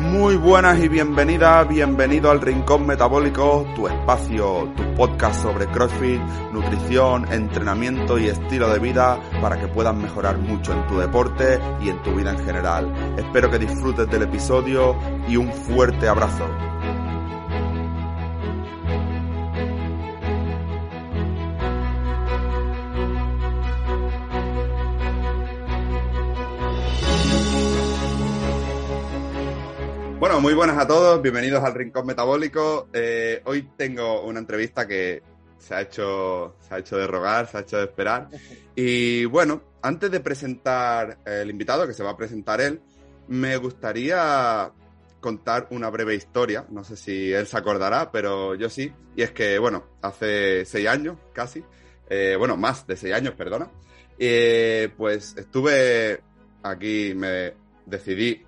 Muy buenas y bienvenidas, bienvenido al Rincón Metabólico, tu espacio, tu podcast sobre CrossFit, nutrición, entrenamiento y estilo de vida para que puedas mejorar mucho en tu deporte y en tu vida en general. Espero que disfrutes del episodio y un fuerte abrazo. Bueno, muy buenas a todos, bienvenidos al Rincón Metabólico. Eh, hoy tengo una entrevista que se ha, hecho, se ha hecho de rogar, se ha hecho de esperar. Y bueno, antes de presentar el invitado, que se va a presentar él, me gustaría contar una breve historia. No sé si él se acordará, pero yo sí. Y es que, bueno, hace seis años casi, eh, bueno, más de seis años, perdona, eh, pues estuve aquí, me decidí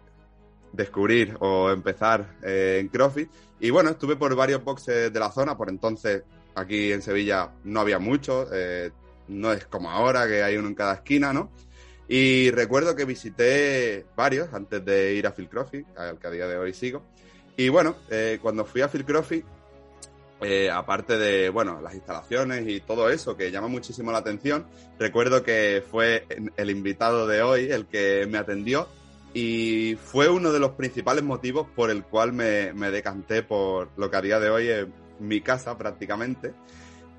descubrir o empezar eh, en CrossFit. Y bueno, estuve por varios boxes de la zona, por entonces aquí en Sevilla no había muchos, eh, no es como ahora que hay uno en cada esquina, ¿no? Y recuerdo que visité varios antes de ir a Phil CrossFit, al que a día de hoy sigo. Y bueno, eh, cuando fui a Phil CrossFit, aparte de, bueno, las instalaciones y todo eso que llama muchísimo la atención, recuerdo que fue el invitado de hoy el que me atendió y fue uno de los principales motivos por el cual me, me, decanté por lo que a día de hoy es mi casa prácticamente.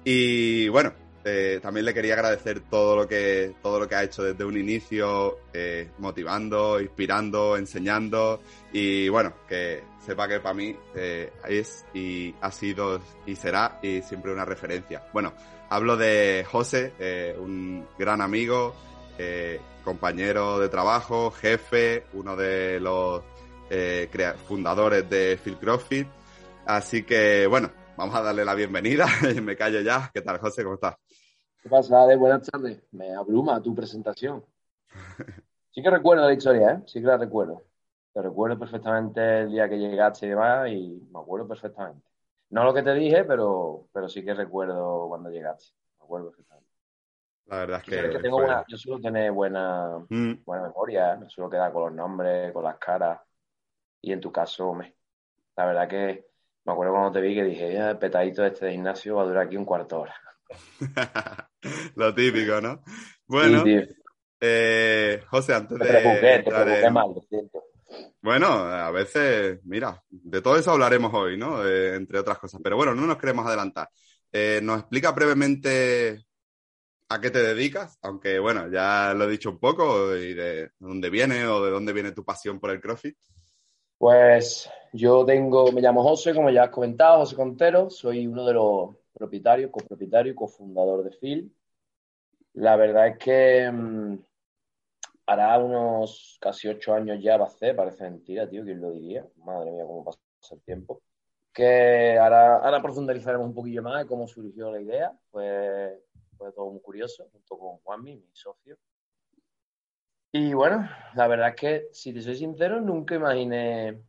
Y bueno, eh, también le quería agradecer todo lo que, todo lo que ha hecho desde un inicio, eh, motivando, inspirando, enseñando. Y bueno, que sepa que para mí eh, es y ha sido y será y siempre una referencia. Bueno, hablo de José, un gran amigo, compañero de trabajo, jefe, uno de los eh, fundadores de Phil CrossFit. Así que, bueno, vamos a darle la bienvenida. Me callo ya. ¿Qué tal, José? ¿Cómo estás? ¿Qué pasa, de Buenas tardes. Me abruma tu presentación. Sí que recuerdo la historia, ¿eh? Sí que la recuerdo. Te recuerdo perfectamente el día que llegaste y demás y me acuerdo perfectamente. No lo que te dije, pero, pero sí que recuerdo cuando llegaste. Me acuerdo perfectamente. La verdad es que. tengo yo suelo tener buena, mm. buena memoria, me suelo quedar con los nombres, con las caras. Y en tu caso, me, la verdad que me acuerdo cuando te vi que dije, el petadito de este gimnasio va a durar aquí un cuarto de hora. Lo típico, ¿no? Bueno, eh, José, antes de. Te mal, Bueno, a veces, mira, de todo eso hablaremos hoy, ¿no? Eh, entre otras cosas. Pero bueno, no nos queremos adelantar. Eh, ¿Nos explica brevemente a qué te dedicas, aunque bueno, ya lo he dicho un poco, y de dónde viene o de dónde viene tu pasión por el CrossFit. Pues yo tengo, me llamo José, como ya has comentado, José Contero, soy uno de los propietarios, copropietario y cofundador de Phil. La verdad es que mmm, hará unos casi ocho años ya va a ser, parece mentira, tío, ¿quién lo diría? Madre mía, cómo pasa el tiempo. Que ahora, ahora profundizaremos un poquillo más de cómo surgió la idea. Pues fue todo muy curioso, junto con Juanmi, mi socio. Y bueno, la verdad es que, si te soy sincero, nunca imaginé,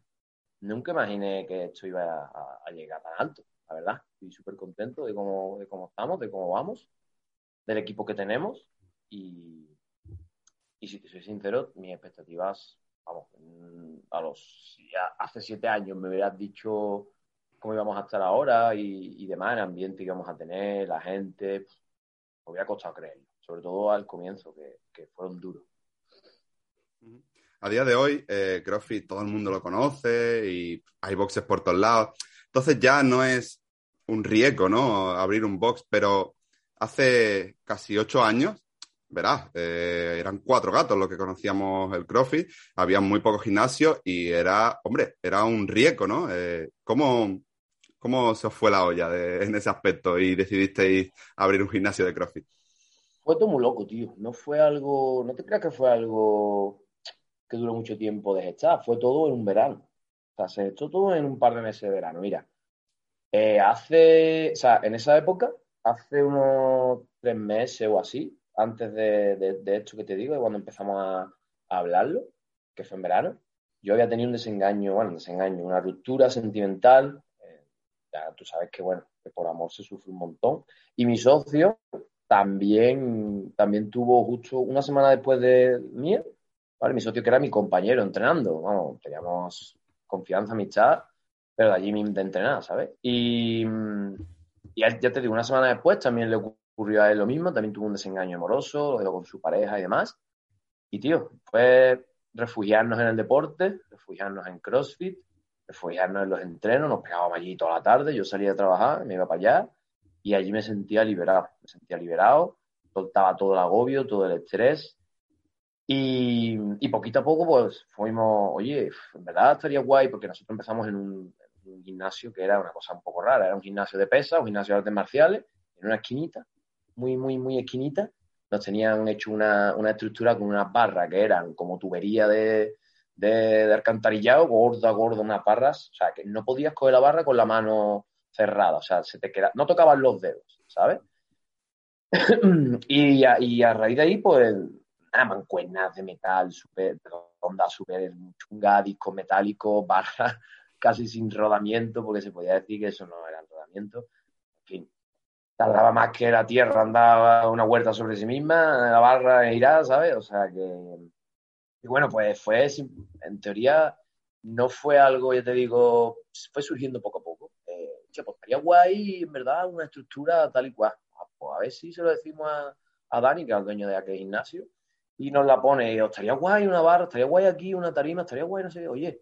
nunca imaginé que esto iba a, llegar tan alto, la verdad. Estoy súper contento de cómo, de cómo estamos, de cómo vamos, del equipo que tenemos. Y, y si te soy sincero, mis expectativas, vamos, a los, hace siete años me hubieras dicho cómo íbamos a estar ahora y, y demás, el ambiente que íbamos a tener, la gente, me hubiera costado creerlo, sobre todo al comienzo, que, fueron duros. A día de hoy, eh, todo el mundo lo conoce y hay boxes por todos lados. Entonces ya no es un riesgo, ¿no? Abrir un box, pero hace casi ocho años, verás, eh, eran cuatro gatos los que conocíamos el CrossFit, había muy pocos gimnasios y era, hombre, era un riesgo, ¿no? Eh, ¿cómo, ¿Cómo se os fue la olla en ese aspecto y decidisteis abrir un gimnasio de CrossFit? Fue todo muy loco, tío. No fue algo, no te creas que fue algo que duró mucho tiempo de gestar, fue todo en un verano. O sea, esto todo en un par de meses de verano. Mira, eh, hace, o sea, en esa época, hace unos tres meses o así, antes de, esto que te digo, de cuando empezamos a, hablarlo, que fue en verano, yo había tenido un desengaño, bueno, un desengaño, una ruptura sentimental. Ya tú sabes que, bueno, que por amor se sufre un montón. Y mi socio también, también tuvo justo una semana después de mí, ¿vale? Mi socio que era mi compañero entrenando, vamos, teníamos confianza, amistad, pero de allí de entrenar, ¿sabes? Y, y ya te digo, una semana después también le ocurrió a él lo mismo, también tuvo un desengaño amoroso, lo con su pareja y demás. Y tío, fue refugiarnos en el deporte, refugiarnos en CrossFit, refugiarnos en los entrenos, nos pegábamos allí toda la tarde, yo salía a trabajar, me iba para allá y allí me sentía liberado, me sentía liberado, soltaba todo el agobio, todo el estrés y, poquito a poco pues fuimos, oye, en verdad estaría guay porque nosotros empezamos en un, un gimnasio que era una cosa un poco rara, era un gimnasio de pesas, un gimnasio de artes marciales, en una esquinita, muy, muy, muy esquinita, nos tenían hecho una, una estructura con unas barras que eran como tubería de, de, alcantarillado, gorda, gorda, unas barras, o sea, que no podías coger la barra con la mano cerrada, o sea, se te queda, no tocaban los dedos, ¿sabes? y, a, y, a, raíz de ahí, pues, nada, mancuernas de metal, súper onda, súper chunga, disco metálico, barras casi sin rodamiento, porque se podía decir que eso no era rodamiento. En fin, tardaba más que la Tierra andaba una huerta sobre sí misma, la barra irá, ¿sabes? O sea que... Y bueno, pues fue, en teoría, no fue algo, ya te digo, fue surgiendo poco a poco. Eh, pues estaría guay, en verdad, una estructura tal y cual. Ah, pues a ver si se lo decimos a, a Dani, que es el dueño de aquel gimnasio, y nos la pone, estaría guay una barra, estaría guay aquí una tarima, estaría guay, no sé, oye,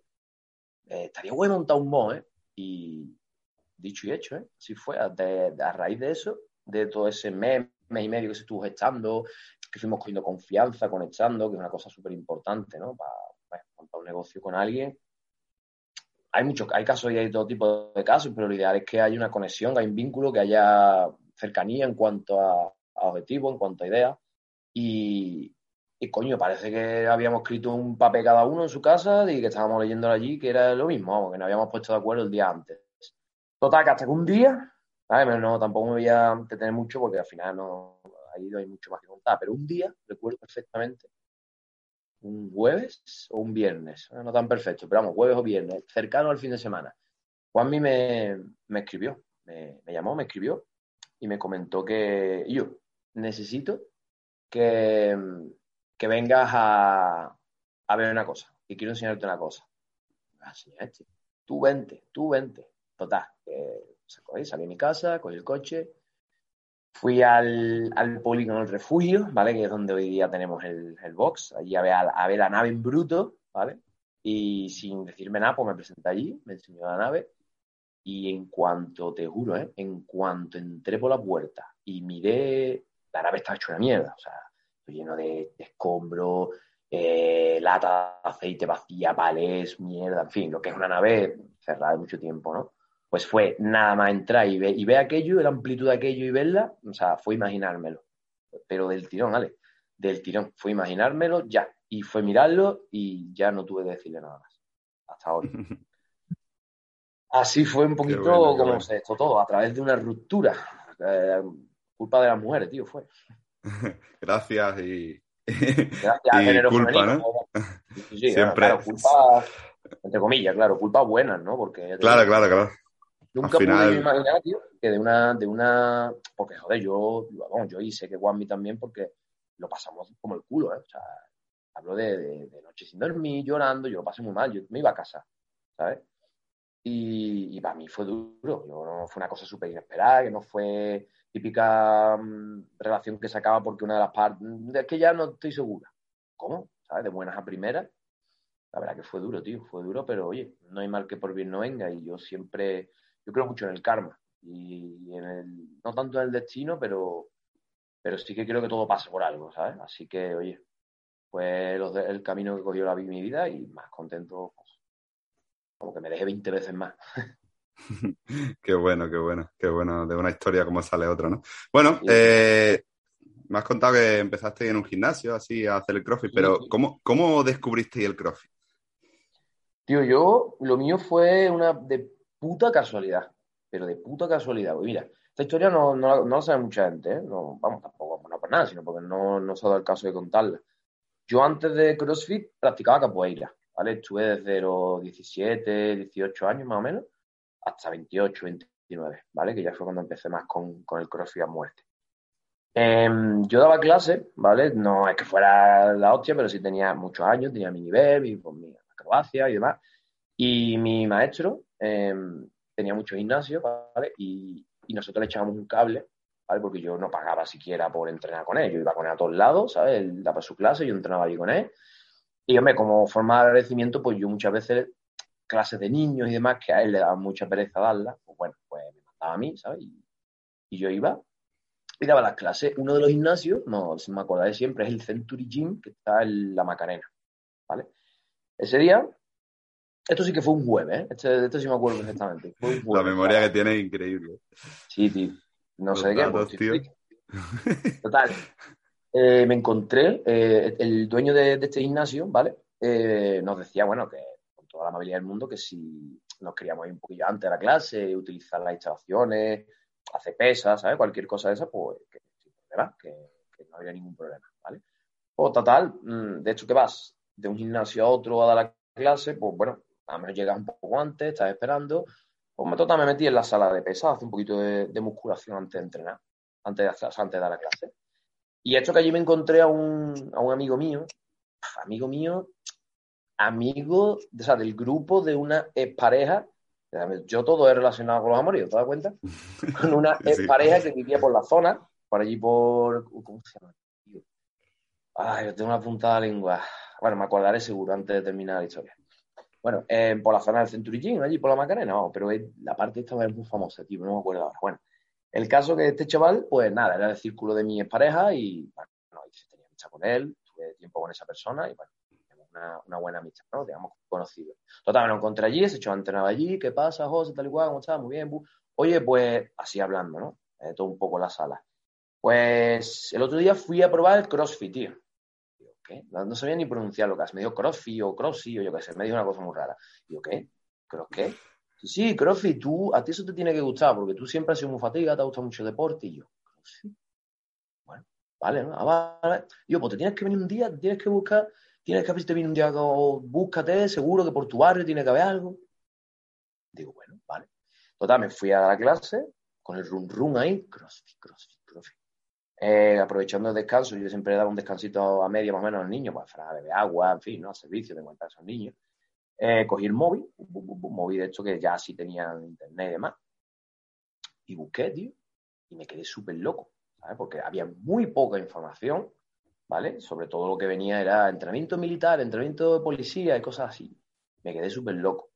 eh, estaría guay montar un mo, ¿eh? Y dicho y hecho, ¿eh? Así fue, a raíz de eso, de todo ese mes, mes y medio que se estuvo gestando, que fuimos cogiendo confianza, conectando, que es una cosa súper importante, ¿no? Para, montar un negocio con alguien. Hay muchos, hay casos y hay todo tipo de casos, pero lo ideal es que haya una conexión, que haya un vínculo, que haya cercanía en cuanto a, a objetivos, en cuanto a ideas. Y, y coño, parece que habíamos escrito un papel cada uno en su casa y que estábamos leyéndolo allí, que era lo mismo, que nos habíamos puesto de acuerdo el día antes. Total, que hasta que un día, ¿sabes? no, tampoco me voy a detener mucho porque al final no ahí hay mucho más que contar, pero un día, recuerdo perfectamente, un jueves o un viernes, no tan perfecto, pero vamos, jueves o viernes, cercano al fin de semana. Juanmi me, me escribió, me, llamó, me escribió y me comentó que yo necesito que que vengas a, ver una cosa, y quiero enseñarte una cosa. Tú vente, tú vente. Total, salí de mi casa, cogí el coche, fui al, al polígono del refugio, ¿vale? Que es donde hoy día tenemos el, box, allí a ver, a, ver la nave en bruto, ¿vale? Y sin decirme nada, pues me presenté allí, me enseñó la nave, y en cuanto, te juro, ¿eh? En cuanto entré por la puerta y miré, la nave estaba hecha una mierda, o sea, lleno de, escombros, eh, lata aceite vacía, palés, mierda, en fin, lo que es una nave cerrada de mucho tiempo, ¿no? Pues fue nada más entrar y ver, y ver aquello, la amplitud de aquello y verla, o sea, fue imaginármelo. Pero del tirón, ¿vale? Del tirón. Fue imaginármelo ya. Y fue mirarlo y ya no tuve que decirle nada más. Hasta ahora. Así fue un poquito como se esto todo, a través de una ruptura. Eh, culpa de las mujeres, tío, fue. Gracias y. Gracias culpa, ¿no? Sí, Siempre. Claro, culpa, entre comillas, claro, culpa buena, ¿no? Porque. Claro, claro, claro. Nunca pude imaginar, tío, que de una, de una. Porque, joder, yo, vamos, yo hice que Juanmi también, porque lo pasamos como el culo, ¿eh? O sea, hablo de, de, noche sin dormir, llorando, yo lo pasé muy mal, yo me iba a casa, ¿sabes? Y, y para mí fue duro, yo, no, fue una cosa súper inesperada, que no fue típica mm, relación que se acaba porque una de las partes, es que ya no estoy segura. ¿Cómo? ¿Sabes? De buenas a primeras. La verdad que fue duro, tío, fue duro, pero oye, no hay mal que por bien no venga y yo siempre, yo creo mucho en el karma y en el, no tanto en el destino, pero, pero sí que creo que todo pasa por algo, ¿sabes? Así que, oye, fue el camino que cogió la mi vida y más contento, pues, como que me dejé 20 veces más. qué bueno, qué bueno, qué bueno. De una historia como sale otra, ¿no? Bueno, eh, me has contado que empezaste en un gimnasio así a hacer el CrossFit, pero ¿cómo, ¿cómo descubriste el CrossFit? Tío, yo, lo mío fue una de puta casualidad, pero de puta casualidad. Pues mira, esta historia no, no, no la sabe mucha gente, ¿eh? No, vamos, tampoco no por nada, sino porque no, no se ha dado el caso de contarla. Yo antes de CrossFit practicaba capoeira, ¿vale? Estuve desde los 17, 18 años más o menos, hasta 28, 29, ¿vale? Que ya fue cuando empecé más con, con el CrossFit a muerte. Em, yo daba clases, ¿vale? No es que fuera la hostia, pero sí tenía muchos años, tenía mi nivel, mi, pues, mi acrobacia y demás. Y mi maestro em, tenía muchos gimnasios, ¿vale? Y, y nosotros le echábamos un cable, ¿vale? Porque yo no pagaba siquiera por entrenar con él. Yo iba con él a todos lados, ¿sabes? Él daba su clase, yo entrenaba allí con él. Y, hombre, como forma de agradecimiento, pues yo muchas veces clases de niños y demás que a él le daba mucha pereza darlas, pues bueno, pues me mandaba a mí, ¿sabes? Y, y yo iba y daba las clases. Uno de los gimnasios, no me acordaré siempre, es el Century Gym, que está en La Macarena, ¿vale? Ese día, esto sí que fue un jueves, ¿eh? Este, esto sí me acuerdo perfectamente. Fue un jueves, La memoria que tiene es increíble. Sí, tío. No Los sé qué. pues, tío. Total. Eh, me encontré, eh, el dueño de, de este gimnasio, ¿vale? Eh, nos decía, bueno, que con toda la amabilidad del mundo, que si nos queríamos ir un poquillo antes de la clase, utilizar las instalaciones, hacer pesas, ¿sabes? Cualquier cosa de esa, pues que, que, que no había ningún problema, ¿vale? Pues total, mm, de hecho que vas de un gimnasio a otro a dar la clase, pues bueno, a lo mejor llegas un poco antes, estás esperando, pues me, total, me metí en la sala de pesas, hacer un poquito de, de musculación antes de entrenar, antes de, hacer, antes de dar la clase. Y esto que allí me encontré a un, a un amigo mío, amigo mío, amigo o sea, del grupo de una expareja, yo todo he relacionado con los amoríos, ¿te das cuenta? Con una sí. expareja que vivía por la zona, por allí por... ¿Cómo se llama? Ay, yo tengo una puntada de lengua. Bueno, me acordaré seguro antes de terminar la historia. Bueno, eh, por la zona del Century Gym, allí por la Macarena, no, pero la parte esta es muy famosa, tío, no me acuerdo ahora. Bueno, el caso que este chaval, pues nada, era el círculo de mi expareja y, bueno, hice- tenía amistad con él, tuve tiempo con esa persona y, bueno, una, una buena amistad, ¿no? Digamos, conocido. Total, me lo encontré allí, ese chaval entrenaba allí, ¿qué pasa, José, tal y cual, cómo estás? Muy bien, bu. Oye, pues, así hablando, ¿no? Eh, todo un poco la sala. Pues, el otro día fui a probar el CrossFit, tío. No, no sabía ni pronunciar lo que es. Me dio CrossFit o Crossy o yo qué sé, me dio una cosa muy rara. Digo, ¿qué? ¿Cross qué? Sí, sí, tú, a ti eso te tiene que gustar, porque tú siempre has sido muy fatiga, te ha gustado mucho el deporte, y yo, CrossFit. Bueno, vale, ¿no? Ah, vale. Digo, pues te tienes que venir un día, tienes que buscar, tienes que ver si te viene un día, o búscate, seguro que por tu barrio tiene que haber algo. Digo, bueno, vale. Total, me fui a la clase con el run run ahí, CrossFit, CrossFit. Eh, aprovechando el descanso, yo siempre daba un descansito a media más o menos a los niños, pues, para beber agua, en fin, ¿no? Servicio de cuenta a esos niños. Eh, cogí el móvil, bu- móvil de hecho que ya sí tenía internet y demás, y busqué, tío, y me quedé súper loco, ¿sabes? Porque había muy poca información, ¿vale? Sobre todo lo que venía era entrenamiento militar, entrenamiento de policía y cosas así. Me quedé súper loco.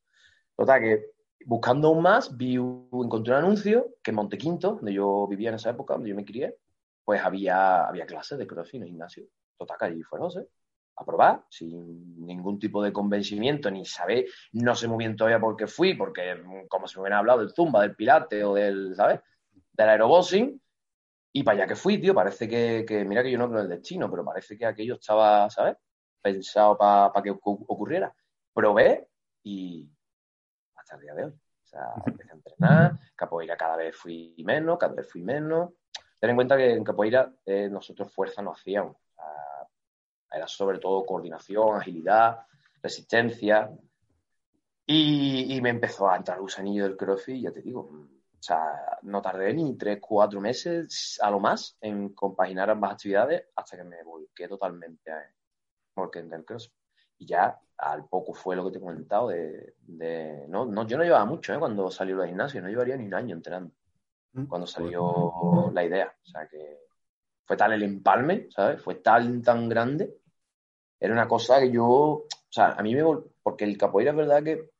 Total, que buscando aún más, vi, un- encontré un anuncio que en Montequinto, donde yo vivía en esa época, donde yo me crié, pues había, había clases de crossfit en gimnasio. Total, que allí fue José a probar, sin ningún tipo de convencimiento, ni saber, no sé muy bien todavía por qué fui, porque mm, como si me hubieran hablado del zumba, del pilate o del, ¿sabes? Del aeroboxing, y para allá que fui, tío, parece que, que, mira que yo no creo en el destino, pero parece que aquello estaba, ¿sabes? Pensado para que ocu- ocurriera. Probé y hasta el día de hoy. O sea, empecé a entrenar, capoeira cada vez fui menos, cada vez fui menos. Ten en cuenta que en capoeira eh, nosotros fuerza no hacíamos. Sea, era sobre todo coordinación, agilidad, resistencia. Y, me empezó a entrar el gusanillo del crossfit, ya te digo. O sea, no tardé ni tres, cuatro meses a lo más en compaginar ambas actividades hasta que me volqué totalmente a volqué en el crossfit. Y ya al poco fue lo que te he comentado de... no, yo no llevaba mucho ¿eh? cuando salió del gimnasio, no llevaría ni un año entrenando cuando salió la idea. O sea que fue tal el empalme, ¿sabes? Fue tan, tan grande. Era una cosa que yo, o sea, a mí me... Porque el capoeira es verdad que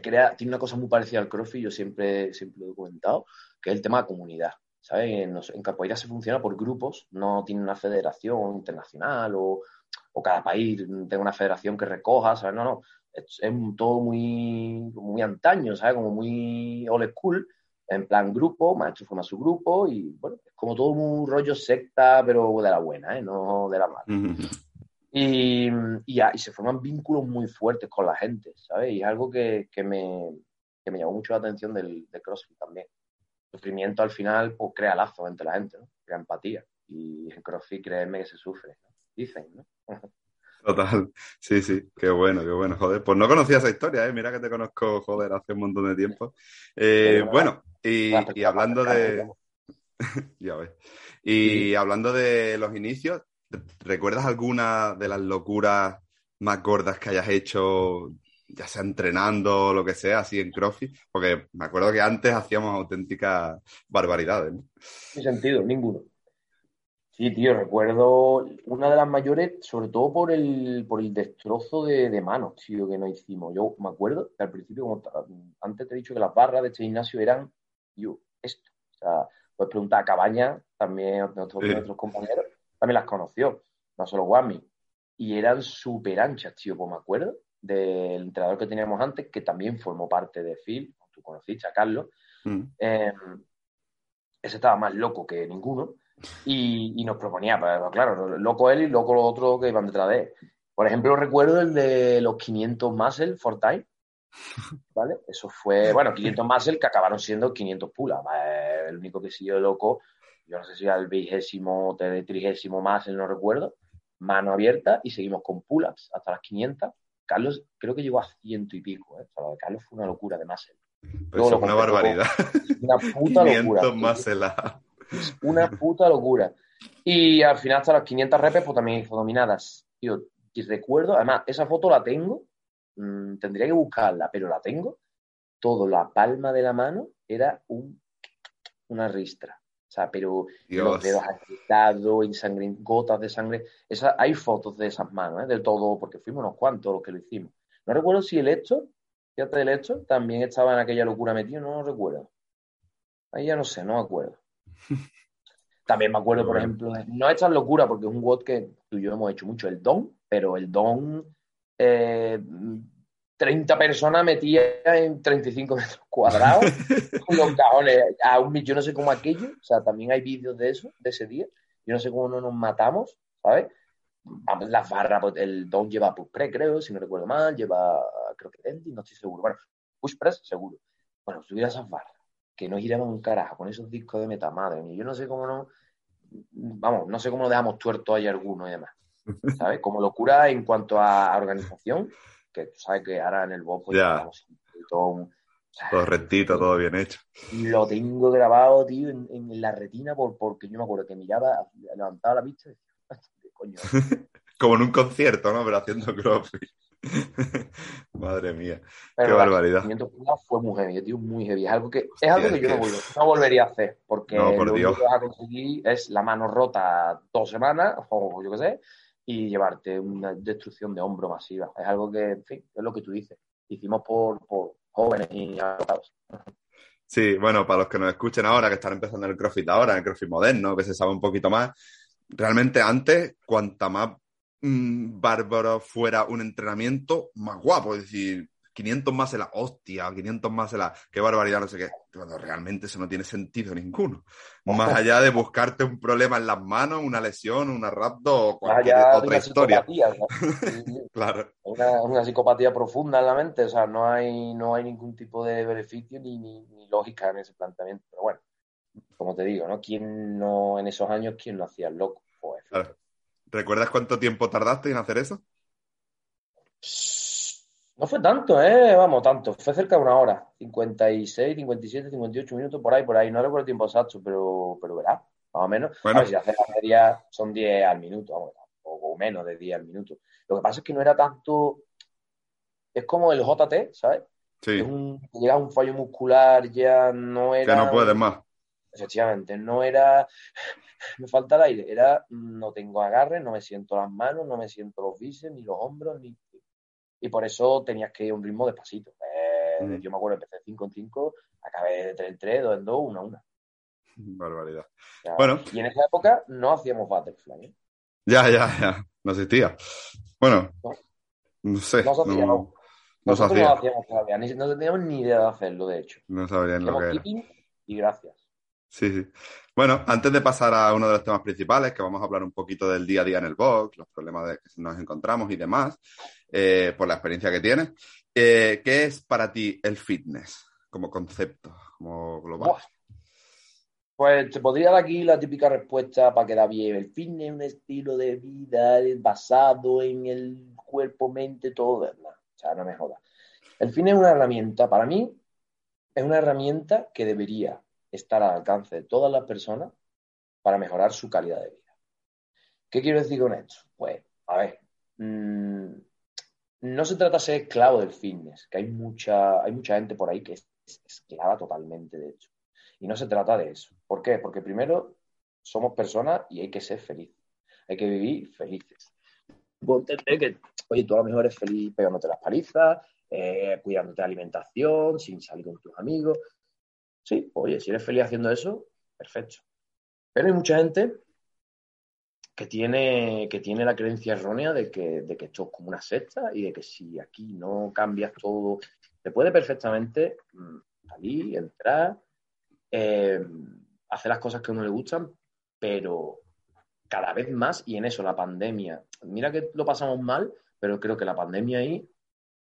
crea, tiene una cosa muy parecida al crossfit, yo siempre, siempre lo he comentado, que es el tema de comunidad. ¿Sabes? En, en capoeira se funciona por grupos, no tiene una federación internacional o, o cada país tenga una federación que recoja, ¿sabes? No, no. Es, es todo muy, muy antaño, ¿sabes? Como muy old school, en plan grupo, maestro forma su grupo y, bueno, es como todo un rollo secta, pero de la buena, ¿eh? No de la mala. Y, y, y, se forman vínculos muy fuertes con la gente, ¿sabes? Y es algo que, que, me, que me llamó mucho la atención del, del CrossFit también. El sufrimiento al final pues, crea lazos entre la gente, ¿no? crea empatía. Y en CrossFit, créeme que se sufre, ¿no? dicen, ¿no? Total, sí, sí, qué bueno, qué bueno, joder. Pues no conocía esa historia, ¿eh? Mira que te conozco, joder, hace un montón de tiempo. Eh, bueno, y, y hablando de... ya ves. Y hablando de los inicios, ¿recuerdas alguna de las locuras más gordas que hayas hecho, ya sea entrenando o lo que sea, así en CrossFit? Porque me acuerdo que antes hacíamos auténticas barbaridades. ¿no? Sin sentido, ninguno. Sí, tío, recuerdo una de las mayores, sobre todo por el, por el destrozo de, de manos, tío, que nos hicimos. Yo me acuerdo que al principio, como antes te he dicho que las barras de este gimnasio eran, yo, esto. O sea, puedes preguntar a Cabaña, también nuestros, sí. nuestros compañeros, también las conoció, no solo Guami. Y eran súper anchas, tío, pues me acuerdo del entrenador que teníamos antes, que también formó parte de Phil, tú conociste a Carlos. Mm. Eh, ese estaba más loco que ninguno y, y nos proponía, pues, claro, loco él y loco los otros que iban detrás de él. Por ejemplo, recuerdo el de los 500 muscle for time, ¿vale? Eso fue, bueno, 500 muscle que acabaron siendo 500 pulas. El único que siguió loco, yo no sé si era el vigésimo, trigésimo muscle, no recuerdo, mano abierta y seguimos con pull-ups hasta las 500. Carlos creo que llegó a ciento y pico, ¿eh? O sea, lo de Carlos fue una locura de muscle. Pues es una barbaridad. Una puta 500 locura. 500 muscle es una puta locura. Y al final, hasta las 500 repes, pues también hizo dominadas. Tío, y recuerdo, además, esa foto la tengo, mmm, tendría que buscarla, pero la tengo. Todo, la palma de la mano era un, una ristra. O sea, pero Dios. los dedos agitados, gotas de sangre. Esa, hay fotos de esas manos, ¿eh? del todo, porque fuimos unos cuantos los que lo hicimos. No recuerdo si el hecho, fíjate del hecho, también estaba en aquella locura metido, no lo recuerdo. Ahí ya no sé, no me acuerdo. También me acuerdo, por ejemplo, de, no esta locura, porque es un WOD que tú y yo hemos hecho mucho, el Don, pero el Don, eh, 30 personas metía en 35 metros cuadrados, con los cajones, a un yo no sé cómo aquello, o sea, también hay vídeos de eso, de ese día, yo no sé cómo no nos matamos, ¿sabes? Las barras, pues, el Don lleva push press, creo, si no recuerdo mal, lleva, creo que Dendy, no estoy seguro, bueno, push press, seguro. Bueno, subir esas barras que no giramos un carajo con esos discos de meta, madre mía. Yo no sé cómo no, vamos, no sé cómo lo dejamos tuerto ahí alguno y demás. ¿Sabes? Como locura en cuanto a organización, que tú sabes que ahora en el box pues, yeah. todo, un, todo rectito, todo bien hecho. Lo tengo grabado, tío, en, en la retina por, porque yo me acuerdo que miraba, levantaba la vista y decía, ¿qué coño? Como en un concierto, ¿no? Pero haciendo crossfit. Madre mía, Pero qué barbaridad. fue muy heavy, tío, muy heavy. Es algo que, es algo que yo no, volver, no, volvería a hacer, porque no, por lo Dios. único que vas a conseguir es la mano rota dos semanas, o yo qué sé, y llevarte una destrucción de hombro masiva. Es algo que, en fin, es lo que tú dices. Hicimos por, por jóvenes y agotados. Sí, bueno, para los que nos escuchen ahora, que están empezando el CrossFit ahora, el CrossFit moderno, que se sabe un poquito más, realmente antes, cuanta más bárbaro fuera un entrenamiento, más guapo. Es decir, 500 más en la hostia, 500 más en la. Qué barbaridad, no sé qué. Cuando realmente eso no tiene sentido ninguno. Más allá de buscarte un problema en las manos, una lesión, una rapto o cualquier allá otra historia. ¿no? claro. Una, una, psicopatía profunda en la mente, o sea, no hay, no hay ningún tipo de beneficio ni, ni, ni lógica en ese planteamiento. Pero bueno, como te digo, ¿no? ¿Quién no, en esos años, quién no hacía el loco? Pues, claro. ¿Recuerdas cuánto tiempo tardaste en hacer eso? No fue tanto, ¿eh? Vamos, tanto. Fue cerca de una hora. 56, 57, 58 minutos, por ahí, por ahí. No recuerdo el tiempo exacto, pero, pero verá, más o menos. Bueno. A ver, si haces la media son 10 al minuto, vamos, o, menos de 10 al minuto. Lo que pasa es que no era tanto... Es como el JT, ¿sabes? Sí. Es un, llega a un fallo muscular, ya no era... Que no puedes más. Efectivamente, no era me falta el aire, era no tengo agarre, no me siento las manos, no me siento los bíceps, ni los hombros, ni... y por eso tenías que ir a un ritmo despacito. Eh, Mm. Yo me acuerdo, empecé 5 en 5, acabé de 3 en 3, 2 en 2, 1 en 1. Barbaridad. O sea, Bueno. Y en esa época no hacíamos butterfly. ¿eh? Ya, ya, ya. No existía. Bueno, No. no sé. No se hacía, No, hacíamos todavía, ni, no teníamos ni idea de hacerlo, de hecho. No sabrían lo que era. y gracias. Sí, sí. Bueno, antes de pasar a uno de los temas principales, que vamos a hablar un poquito del día a día en el box, los problemas de que nos encontramos y demás, eh, por la experiencia que tienes, eh, ¿qué es para ti el fitness como concepto, como global? Pues te podría dar aquí la típica respuesta para quedar bien. El fitness es un estilo de vida basado en el cuerpo, mente, todo, ¿verdad? O sea, no me jodas. El fitness es una herramienta, para mí, es una herramienta que debería estar al alcance de todas las personas para mejorar su calidad de vida. ¿Qué quiero decir con esto? Pues, a ver, mmm, no se trata de ser esclavo del fitness, que hay mucha, hay mucha gente por ahí que es esclava totalmente de hecho. Y no se trata de eso. ¿Por qué? Porque primero somos personas y hay que ser felices. Hay que vivir felices. Puedo entender que, oye, tú a lo mejor eres feliz pegándote las palizas, eh, cuidándote de alimentación, sin salir con tus amigos. Sí, oye, si eres feliz haciendo eso, perfecto. Pero hay mucha gente que tiene, que tiene la creencia errónea de que, de que esto es como una secta y de que si aquí no cambias todo, te puede perfectamente mm, salir, entrar, eh, hacer las cosas que a uno le gustan, pero cada vez más, y en eso la pandemia, mira que lo pasamos mal, pero creo que la pandemia ahí,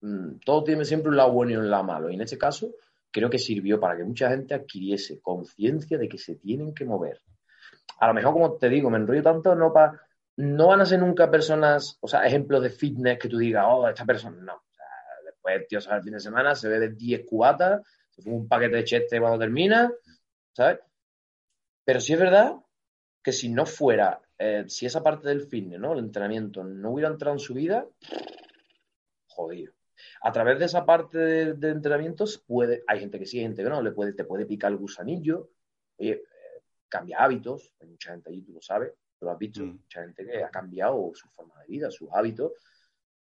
mm, todo tiene siempre un lado bueno y un lado malo, y en este caso creo que sirvió para que mucha gente adquiriese conciencia de que se tienen que mover. A lo mejor, como te digo, me enrollo tanto, no para no van a ser nunca personas, o sea, ejemplos de fitness que tú digas, oh, esta persona, no. O sea, después, tío, sale el fin de semana, se ve de 10 cubatas, se fue un paquete de cheste cuando termina, ¿sabes? Pero sí es verdad que si no fuera, eh, si esa parte del fitness, ¿no? El entrenamiento no hubiera entrado en su vida, jodido. A través de esa parte de, entrenamientos puede, hay gente que sí, hay gente que no, le puede, te puede picar el gusanillo, oye, eh, cambia hábitos, hay mucha gente allí, tú lo sabes, tú lo has visto, mm. mucha gente que ha cambiado su forma de vida, sus hábitos,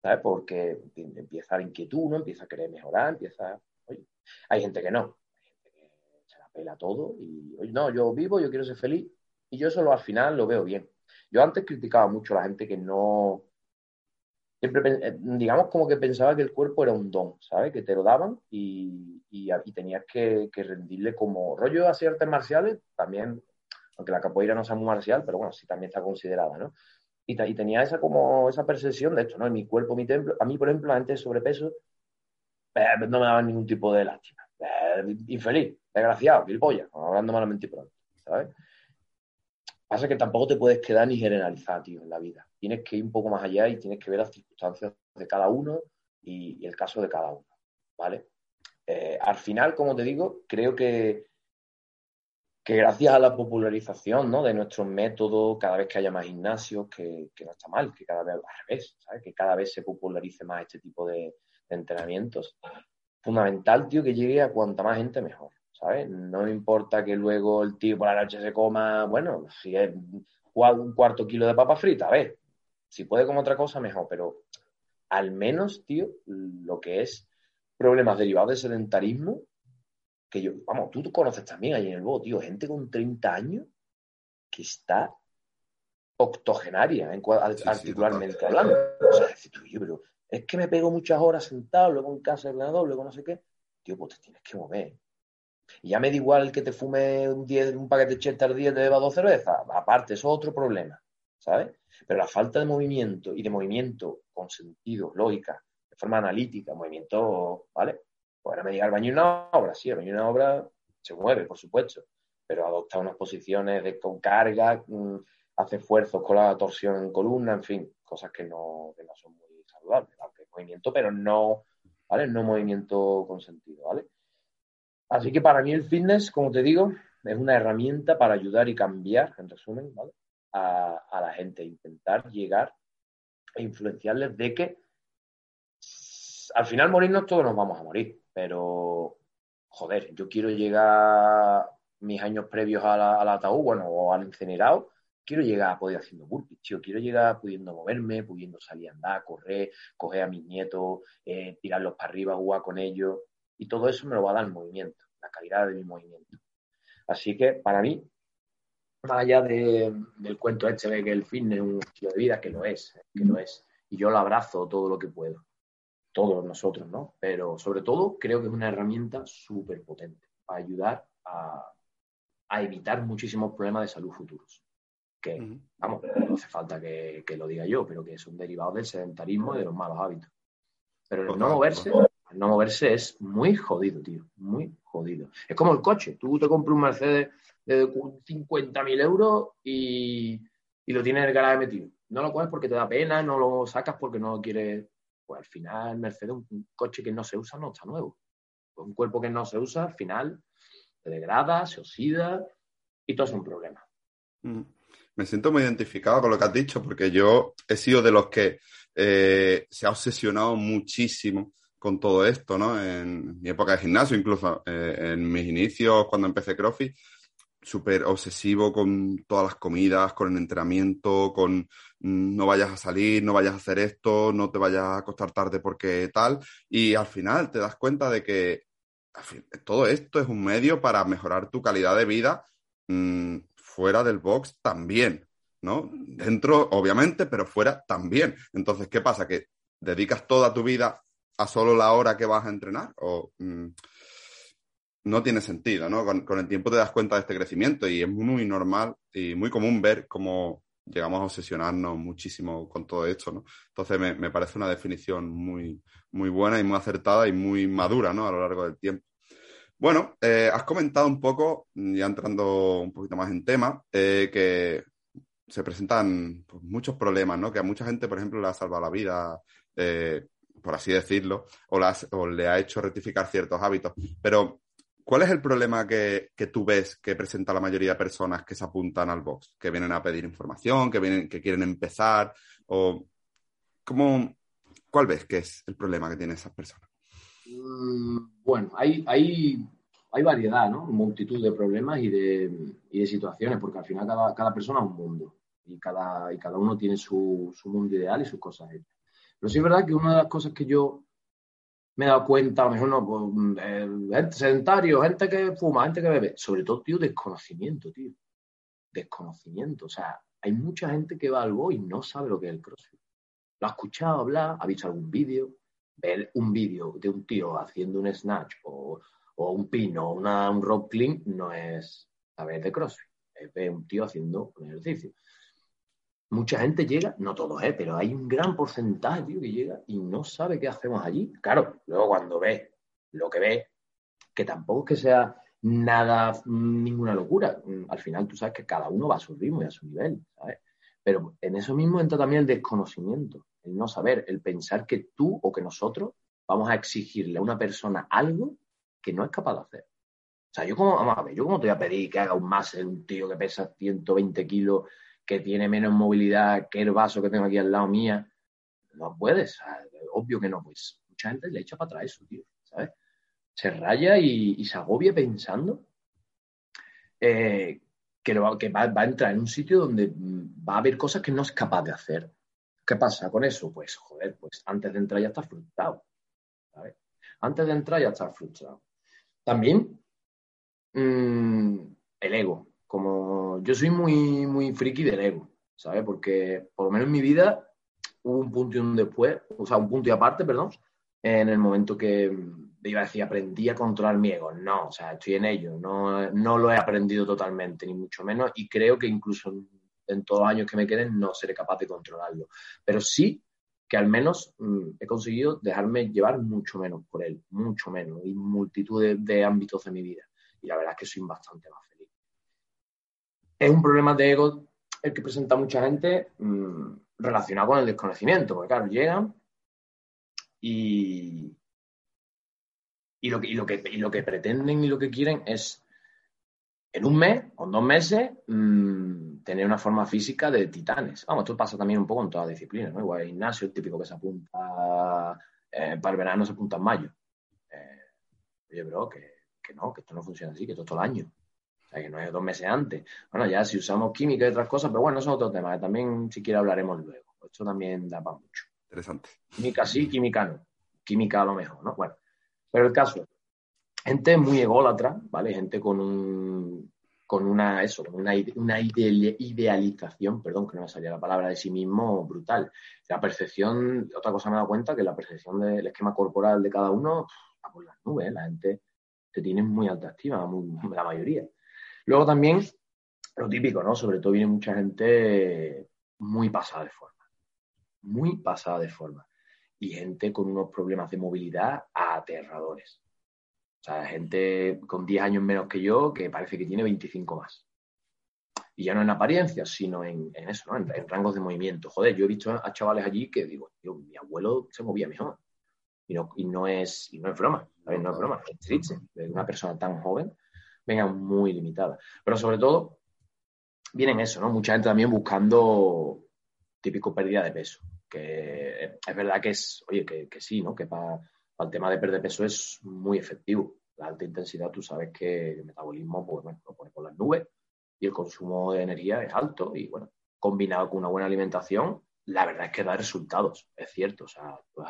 ¿sabes? Porque empieza la inquietud, ¿no? Empieza a querer mejorar, empieza, oye, hay gente que no, pela todo y, no, yo vivo, yo quiero ser feliz y yo eso al final lo veo bien. Yo antes criticaba mucho a la gente que no, siempre, eh, digamos como que pensaba que el cuerpo era un don, ¿sabes? Que te lo daban y, y, tenías que, rendirle como rollo de artes marciales, también, aunque la capoeira no sea muy marcial, pero bueno, sí también está considerada, ¿no? Y, tenía esa como esa percepción de esto, ¿no? En mi cuerpo, mi templo. A mí, por ejemplo, gente de sobrepeso eh, no me daba ningún tipo de lástima. Eh, infeliz, desgraciado, gilipollas, hablando malamente y pronto, ¿sabes? Pasa que tampoco te puedes quedar ni generalizar, tío, en la vida. Tienes que ir un poco más allá y tienes que ver las circunstancias de cada uno y, el caso de cada uno, ¿vale? Eh, al final, como te digo, creo que, que gracias a la popularización ¿no? de nuestros métodos, cada vez que haya más gimnasios, que, no está mal, que cada vez al revés, ¿sabes? que cada vez se popularice más este tipo de, entrenamientos, fundamental, tío, que llegue a cuanta más gente mejor, ¿sabes? No importa que luego el tío por la noche se coma, bueno, si es un cuarto kilo de papa frita, a ver, si puede comer otra cosa, mejor, pero al menos, tío, lo que es problemas derivados de sedentarismo, que yo, vamos, tú, conoces también ahí en el bote, tío, gente con 30 años que está octogenaria en, articularmente hablando. O sea, tú, yo, pero es que me pego muchas horas sentado, luego en casa ordenador, luego no sé qué. Tío, pues te tienes que mover. Y ya me da igual que te fume un, un paquete de chester al día y te beba dos cervezas. Aparte, eso es otro problema, ¿sabes? Pero la falta de movimiento y de movimiento con sentido, lógica, de forma analítica, movimiento, ¿vale? Pues ahora me llega al baño una obra, sí, el baño una obra se mueve, por supuesto, pero adopta unas posiciones de, con carga, mm, hace esfuerzos con la torsión en columna, en fin, cosas que no, que no son muy saludable, aunque movimiento, pero no, ¿vale? No movimiento con sentido, ¿vale? Así que para mí el fitness, como te digo, es una herramienta para ayudar y cambiar, en resumen, ¿vale? A, la gente, intentar llegar e influenciarles de que al final morirnos todos nos vamos a morir, pero joder, yo quiero llegar mis años previos al ataúd, bueno, o al incinerado, quiero llegar a poder haciendo burpees, tío. Quiero llegar pudiendo moverme, pudiendo salir a andar, correr, coger a mis nietos, eh, tirarlos para arriba, jugar con ellos. Y todo eso me lo va a dar el movimiento, la calidad de mi movimiento. Así que para mí, más allá del cuento este de que el fitness es un estilo de vida, que lo es, que lo es. Y yo lo abrazo todo lo que puedo. Todos nosotros, ¿no? Pero sobre todo creo que es una herramienta súper potente para ayudar a, a evitar muchísimos problemas de salud futuros. Que, vamos, no hace falta que, lo diga yo, pero que son derivados del sedentarismo y de los malos hábitos. Pero el no moverse, el no moverse es muy jodido, tío, muy jodido. Es como el coche, tú te compras un Mercedes de 50.000 euros y, y lo tienes en el garaje metido. No lo coges porque te da pena, no lo sacas porque no quieres. Pues al final, Mercedes, un coche que no se usa, no está nuevo. un cuerpo que no se usa, al final se degrada, se oxida y todo es un problema. Mm. Me siento muy identificado con lo que has dicho porque yo he sido de los que eh, se ha obsesionado muchísimo con todo esto, ¿no? En mi época de gimnasio, incluso eh, en mis inicios, cuando empecé CrossFit, súper obsesivo con todas las comidas, con el entrenamiento, con mm, no vayas a salir, no vayas a hacer esto, no te vayas a acostar tarde porque tal. Y al final te das cuenta de que todo esto es un medio para mejorar tu calidad de vida mm, fuera del box también, ¿no? Dentro, obviamente, pero fuera también. Entonces, ¿qué pasa? ¿Que dedicas toda tu vida a solo la hora que vas a entrenar? O, mm, no tiene sentido, ¿no? Con, el tiempo te das cuenta de este crecimiento y es muy normal y muy común ver cómo llegamos a obsesionarnos muchísimo con todo esto, ¿no? Entonces me, parece una definición muy, muy buena y muy acertada y muy madura, ¿no? A lo largo del tiempo. Bueno, eh, has comentado un poco, ya entrando un poquito más en tema, eh, que se presentan pues, muchos problemas, ¿no? Que a mucha gente, por ejemplo, le ha salvado la vida, eh, por así decirlo, o, o, le ha hecho rectificar ciertos hábitos. Pero ¿Cuál es el problema que, tú ves que presenta la mayoría de personas que se apuntan al box? Que vienen a pedir información, que, vienen, que quieren empezar, o ¿cómo, ¿cuál ves que es el problema que tienen esas personas? Mm, bueno, hay, hay, hay variedad, ¿no? Multitud de problemas y de, y de situaciones, porque al final cada, cada, persona es un mundo y cada, y cada uno tiene su, su mundo ideal y sus cosas Pero sí es verdad que una de las cosas que yo me he dado cuenta, a lo no, pues, eh, gente sedentario, gente que fuma, gente que bebe, sobre todo, tío, desconocimiento, tío. Desconocimiento. O sea, hay mucha gente que va al y no sabe lo que es el crossfit. Lo ha escuchado hablar, ha visto algún vídeo, ver un vídeo de un tío haciendo un snatch o, un pino o un rock clean no es saber de crossfit. Es ver un tío haciendo un ejercicio mucha gente llega, no todos, ¿eh? pero hay un gran porcentaje que llega y no sabe qué hacemos allí. Claro, luego cuando ve lo que ve, que tampoco es que sea nada, ninguna locura. Mm, al final tú sabes que cada uno va a su ritmo y a su nivel, ¿sabes? Pero en eso mismo entra también el desconocimiento, el no saber, el pensar que tú o que nosotros vamos a exigirle a una persona algo que no es capaz de hacer. O sea, yo como, vamos a ver, yo como te voy a pedir que haga un más un tío que pesa 120 kilos que tiene menos movilidad que el vaso que tengo aquí al lado mía, no puedes, obvio que no, pues mucha gente le echa para atrás eso, tío, ¿sabes? Se raya y, se agobia pensando eh, que, que va, a entrar en un sitio donde va a haber cosas que no es capaz de hacer. ¿Qué pasa con eso? Pues, joder, pues antes de entrar ya estás frustrado. Antes de entrar ya estás frustrado. También mm, el ego como yo soy muy, muy friki del ego, ¿sabes? Porque por lo menos en mi vida hubo un punto y un después, o sea, un punto y aparte, perdón, en el momento que iba a decir, aprendí a controlar mi ego. No, o sea, estoy en ello, no, no lo he aprendido totalmente, ni mucho menos, y creo que incluso en, todos los años que me queden no seré capaz de controlarlo. Pero sí que al menos mm, he conseguido dejarme llevar mucho menos por él, mucho menos, y multitud de, de ámbitos de mi vida. Y la verdad es que soy bastante más es un problema de ego el que presenta mucha gente mm, relacionado con el desconocimiento, porque claro, llegan y, y, lo, que, lo que, lo que pretenden y lo que quieren es en un mes o en dos meses mm, tener una forma física de titanes. Vamos, esto pasa también un poco en todas las disciplinas, ¿no? Igual el gimnasio, el típico que se apunta eh, para el verano, se apunta en mayo. Eh, oye, bro, que, que no, que esto no funciona así, que esto es todo el año. O sea, que no es dos meses antes. Bueno, ya si usamos química y otras cosas, pero bueno, eso es otro tema, también si quiere hablaremos luego. Esto también da para mucho. Interesante. Química sí, química no. Química a lo mejor, ¿no? Bueno, pero el caso, gente muy ególatra, ¿vale? Gente con un con una eso, una, una idealización, perdón, que no me salía la palabra de sí mismo brutal. La percepción, otra cosa me he dado cuenta, que la percepción del esquema corporal de cada uno está por las nubes, la gente se tiene muy alta estima, la mayoría. Luego también, lo típico, ¿no? Sobre todo viene mucha gente muy pasada de forma. Muy pasada de forma. Y gente con unos problemas de movilidad aterradores. O sea, gente con 10 años menos que yo que parece que tiene 25 más. Y ya no en apariencia, sino en, eso, ¿no? En, rangos de movimiento. Joder, yo he visto a chavales allí que digo, tío, mi abuelo se movía mejor. Y no, y no, es, y no es broma, no es broma, es triste. Una persona tan joven venga muy limitada. Pero sobre todo, vienen eso, ¿no? Mucha gente también buscando típico pérdida de peso. Que es verdad que es, oye, que, sí, ¿no? Que para el tema de perder peso es muy efectivo. La alta intensidad, tú sabes que el metabolismo pues, bueno, lo pone por las nubes y el consumo de energía es alto y bueno, combinado con una buena alimentación, la verdad es que da resultados, es cierto, o sea, pues.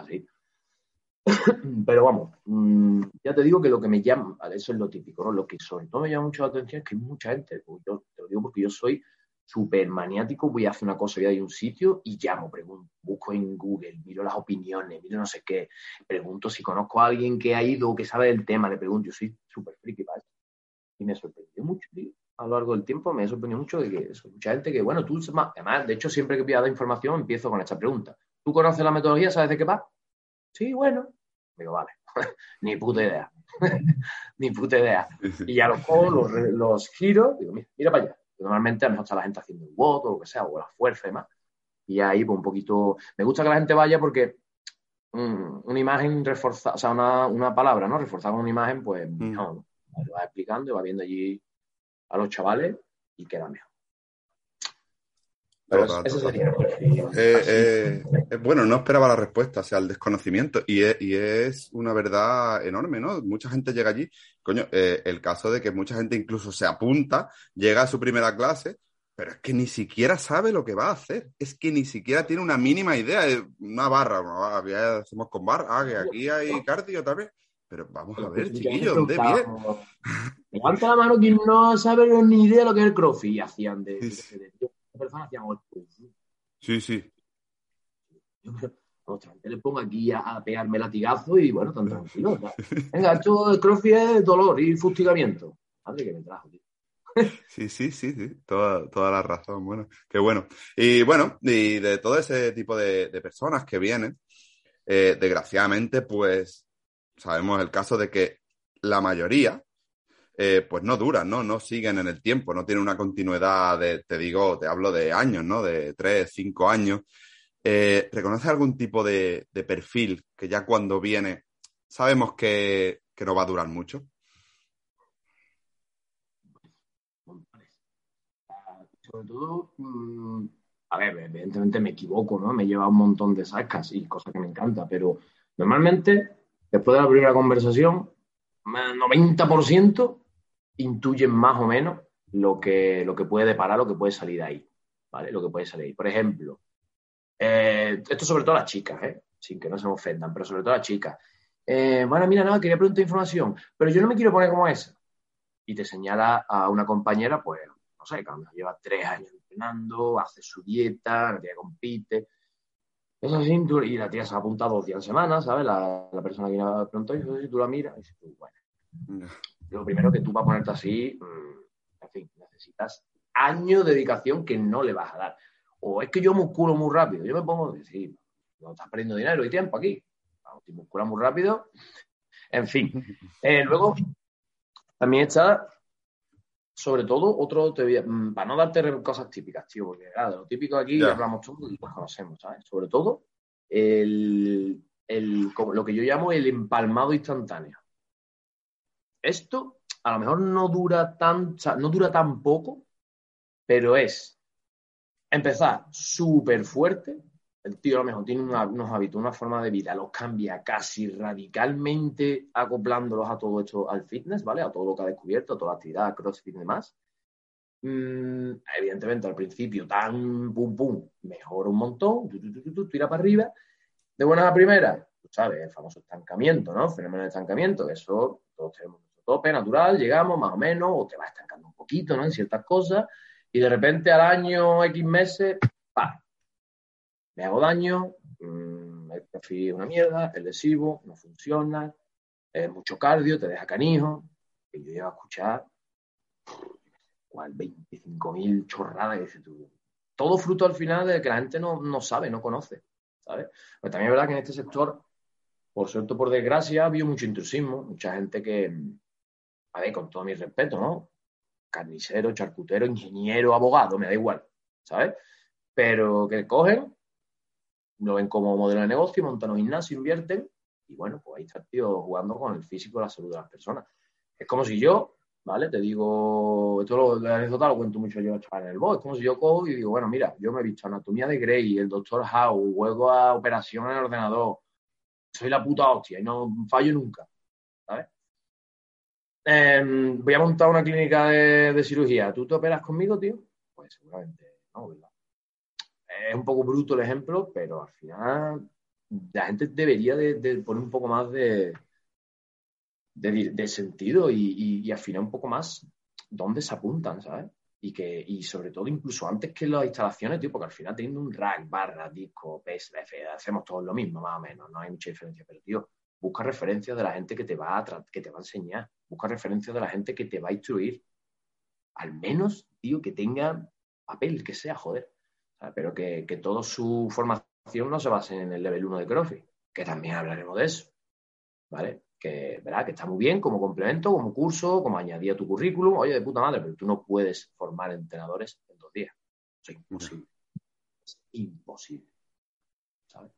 Pero vamos, mm, ya te digo que lo que me llama, eso es lo típico, ¿no? Lo que sobre todo me llama mucho la atención es que hay mucha gente, pues yo te lo digo porque yo soy súper maniático, voy a hacer una cosa, voy a ir a un sitio y llamo, pregunto, busco en Google, miro las opiniones, miro no sé qué, pregunto si conozco a alguien que ha ido que sabe del tema, le pregunto, yo soy súper friki eso. Y me sorprendió mucho, tío, a lo largo del tiempo, me sorprendió mucho de que eso, mucha gente que, bueno, tú, además, de hecho, siempre que voy a dar información empiezo con esta pregunta. ¿Tú conoces la metodología? ¿Sabes de qué va? Sí, bueno. Digo, vale, ni puta idea. ni puta idea. Y ya los los, los giro, digo, mira, mira para allá Normalmente a lo mejor está la gente haciendo un voto o lo que sea, o la fuerza y demás. Y ahí, pues un poquito. Me gusta que la gente vaya porque mm, una imagen reforzada, o sea, una, palabra, ¿no? Reforzada con una imagen, pues mm. no, lo va explicando y va viendo allí a los chavales y queda mejor. Eh, eh, eh, bueno, no esperaba la respuesta, o sea, el desconocimiento. Y es, una verdad enorme, ¿no? Mucha gente llega allí. Coño, el caso de que mucha gente incluso se apunta, llega a su primera clase, pero es que ni siquiera sabe lo que va a hacer. Es que ni siquiera tiene una mínima idea. de Una barra, una barra ya hacemos con barra. Ah, que aquí hay cardio también. Pero vamos a ver, chiquillos, ¿dónde viene? Levanta la mano quien no sabe ni idea de lo que es el crossfit. Hacían de personas hacían Sí, sí. Ostras, le pongo aquí a, pegarme latigazo y bueno, tan tranquilo. Venga, hecho el crossfit es dolor y fustigamiento. Madre que me trajo, tío. Sí, sí, sí, sí, toda, toda la razón. Bueno, qué bueno. Y bueno, y de todo ese tipo de, personas que vienen, eh, desgraciadamente, pues sabemos el caso de que la mayoría eh, pues no duran, ¿no? No siguen en el tiempo, no tienen una continuidad de, te digo, te hablo de años, ¿no? De tres, cinco años. Eh, ¿Reconoce algún tipo de, perfil que ya cuando viene sabemos que, no va a durar mucho? Sobre todo, mm, a ver, evidentemente me equivoco, ¿no? Me lleva un montón de sacas y cosas que me encanta, pero normalmente, después de la primera conversación, 90% intuyen más o menos lo que, lo que puede deparar, lo que puede salir ahí, ¿vale? Lo que puede salir ahí. Por ejemplo, eh, esto sobre todo las chicas, ¿eh? Sin que no se me ofendan, pero sobre todo las chicas. Eh, bueno, mira, no, quería preguntar información, pero yo no me quiero poner como esa. Y te señala a una compañera, pues, no sé, cuando lleva tres años entrenando, hace su dieta, la tía compite. Esa así, y la tía se ha apuntado dos días en semana, ¿sabes? La, persona que me preguntó, y tú la miras, y dices, bueno lo primero que tú vas a ponerte así, mm, en fin, necesitas años de dedicación que no le vas a dar. O es que yo musculo muy rápido. Yo me pongo, sí, no estás perdiendo dinero y tiempo aquí. Si musculas muy rápido. En fin. Eh, luego, también está, sobre todo, otro, mm, para no darte cosas típicas, tío, porque claro, lo típico aquí hablamos todos y lo conocemos, ¿sabes? Sobre todo, el, lo que yo llamo el empalmado instantáneo. Esto a lo mejor no dura tan, no dura tan poco, pero es empezar súper fuerte. El tío a lo mejor tiene unos hábitos, una forma de vida, los cambia casi radicalmente acoplándolos a todo esto, al fitness, ¿vale? A todo lo que ha descubierto, a toda la actividad, crossfit y demás. Mm, evidentemente al principio tan pum pum, mejora un montón, tira para arriba. De buena a primera, tú sabes, el famoso estancamiento, ¿no? Fenómeno de estancamiento, eso todos tenemos tope natural, llegamos más o menos, o te vas estancando un poquito, ¿no? En ciertas cosas, y de repente al año X meses, ¡pam! Me hago daño, mmm, el es una mierda, es lesivo, no funciona, es mucho cardio, te deja canijo, y yo llego a escuchar cual 25.000 chorradas que dices tú. Todo fruto al final de que la gente no, no sabe, no conoce, ¿sabes? Pero también es verdad que en este sector, por suerte por desgracia, ha habido mucho intrusismo, mucha gente que, a ver, con todo mi respeto, ¿no? Carnicero, charcutero, ingeniero, abogado, me da igual, ¿sabes? Pero que cogen, lo ven como modelo de negocio, montan un gimnasio, invierten, y bueno, pues ahí está tío jugando con el físico y la salud de las personas. Es como si yo ¿vale? Te digo, esto lo, la anécdota lo cuento mucho yo en el bot, es como si yo cojo y digo, bueno, mira, yo me he visto Anatomía de Grey, el Doctor House, juego a operación en el ordenador, soy la puta hostia y no fallo nunca. Em, voy a montar una clínica de, cirugía, ¿tú te operas conmigo, tío? Pues seguramente no, ¿verdad? Es un poco bruto el ejemplo, pero al final la gente debería de poner un poco más de, de, sentido y, y, afinar un poco más dónde se apuntan, ¿sabes? Y, que, y sobre todo incluso antes que las instalaciones, tío, porque al final teniendo un rack, barra, disco, PSF, hacemos todos lo mismo, más o menos, no hay mucha diferencia, pero tío, busca referencias de la gente que te va a, que te va a enseñar, busca referencias de la gente que te va a instruir, al menos, tío, que tenga papel, que sea, joder, pero que, que toda su formación no se base en el level 1 de CrossFit, que también hablaremos de eso, ¿vale? que, ¿verdad? que está muy bien como complemento, como curso, como añadir a tu currículum. Oye, de puta madre, pero tú no puedes formar entrenadores en dos días. es imposible. Es imposible. ¿Sabes?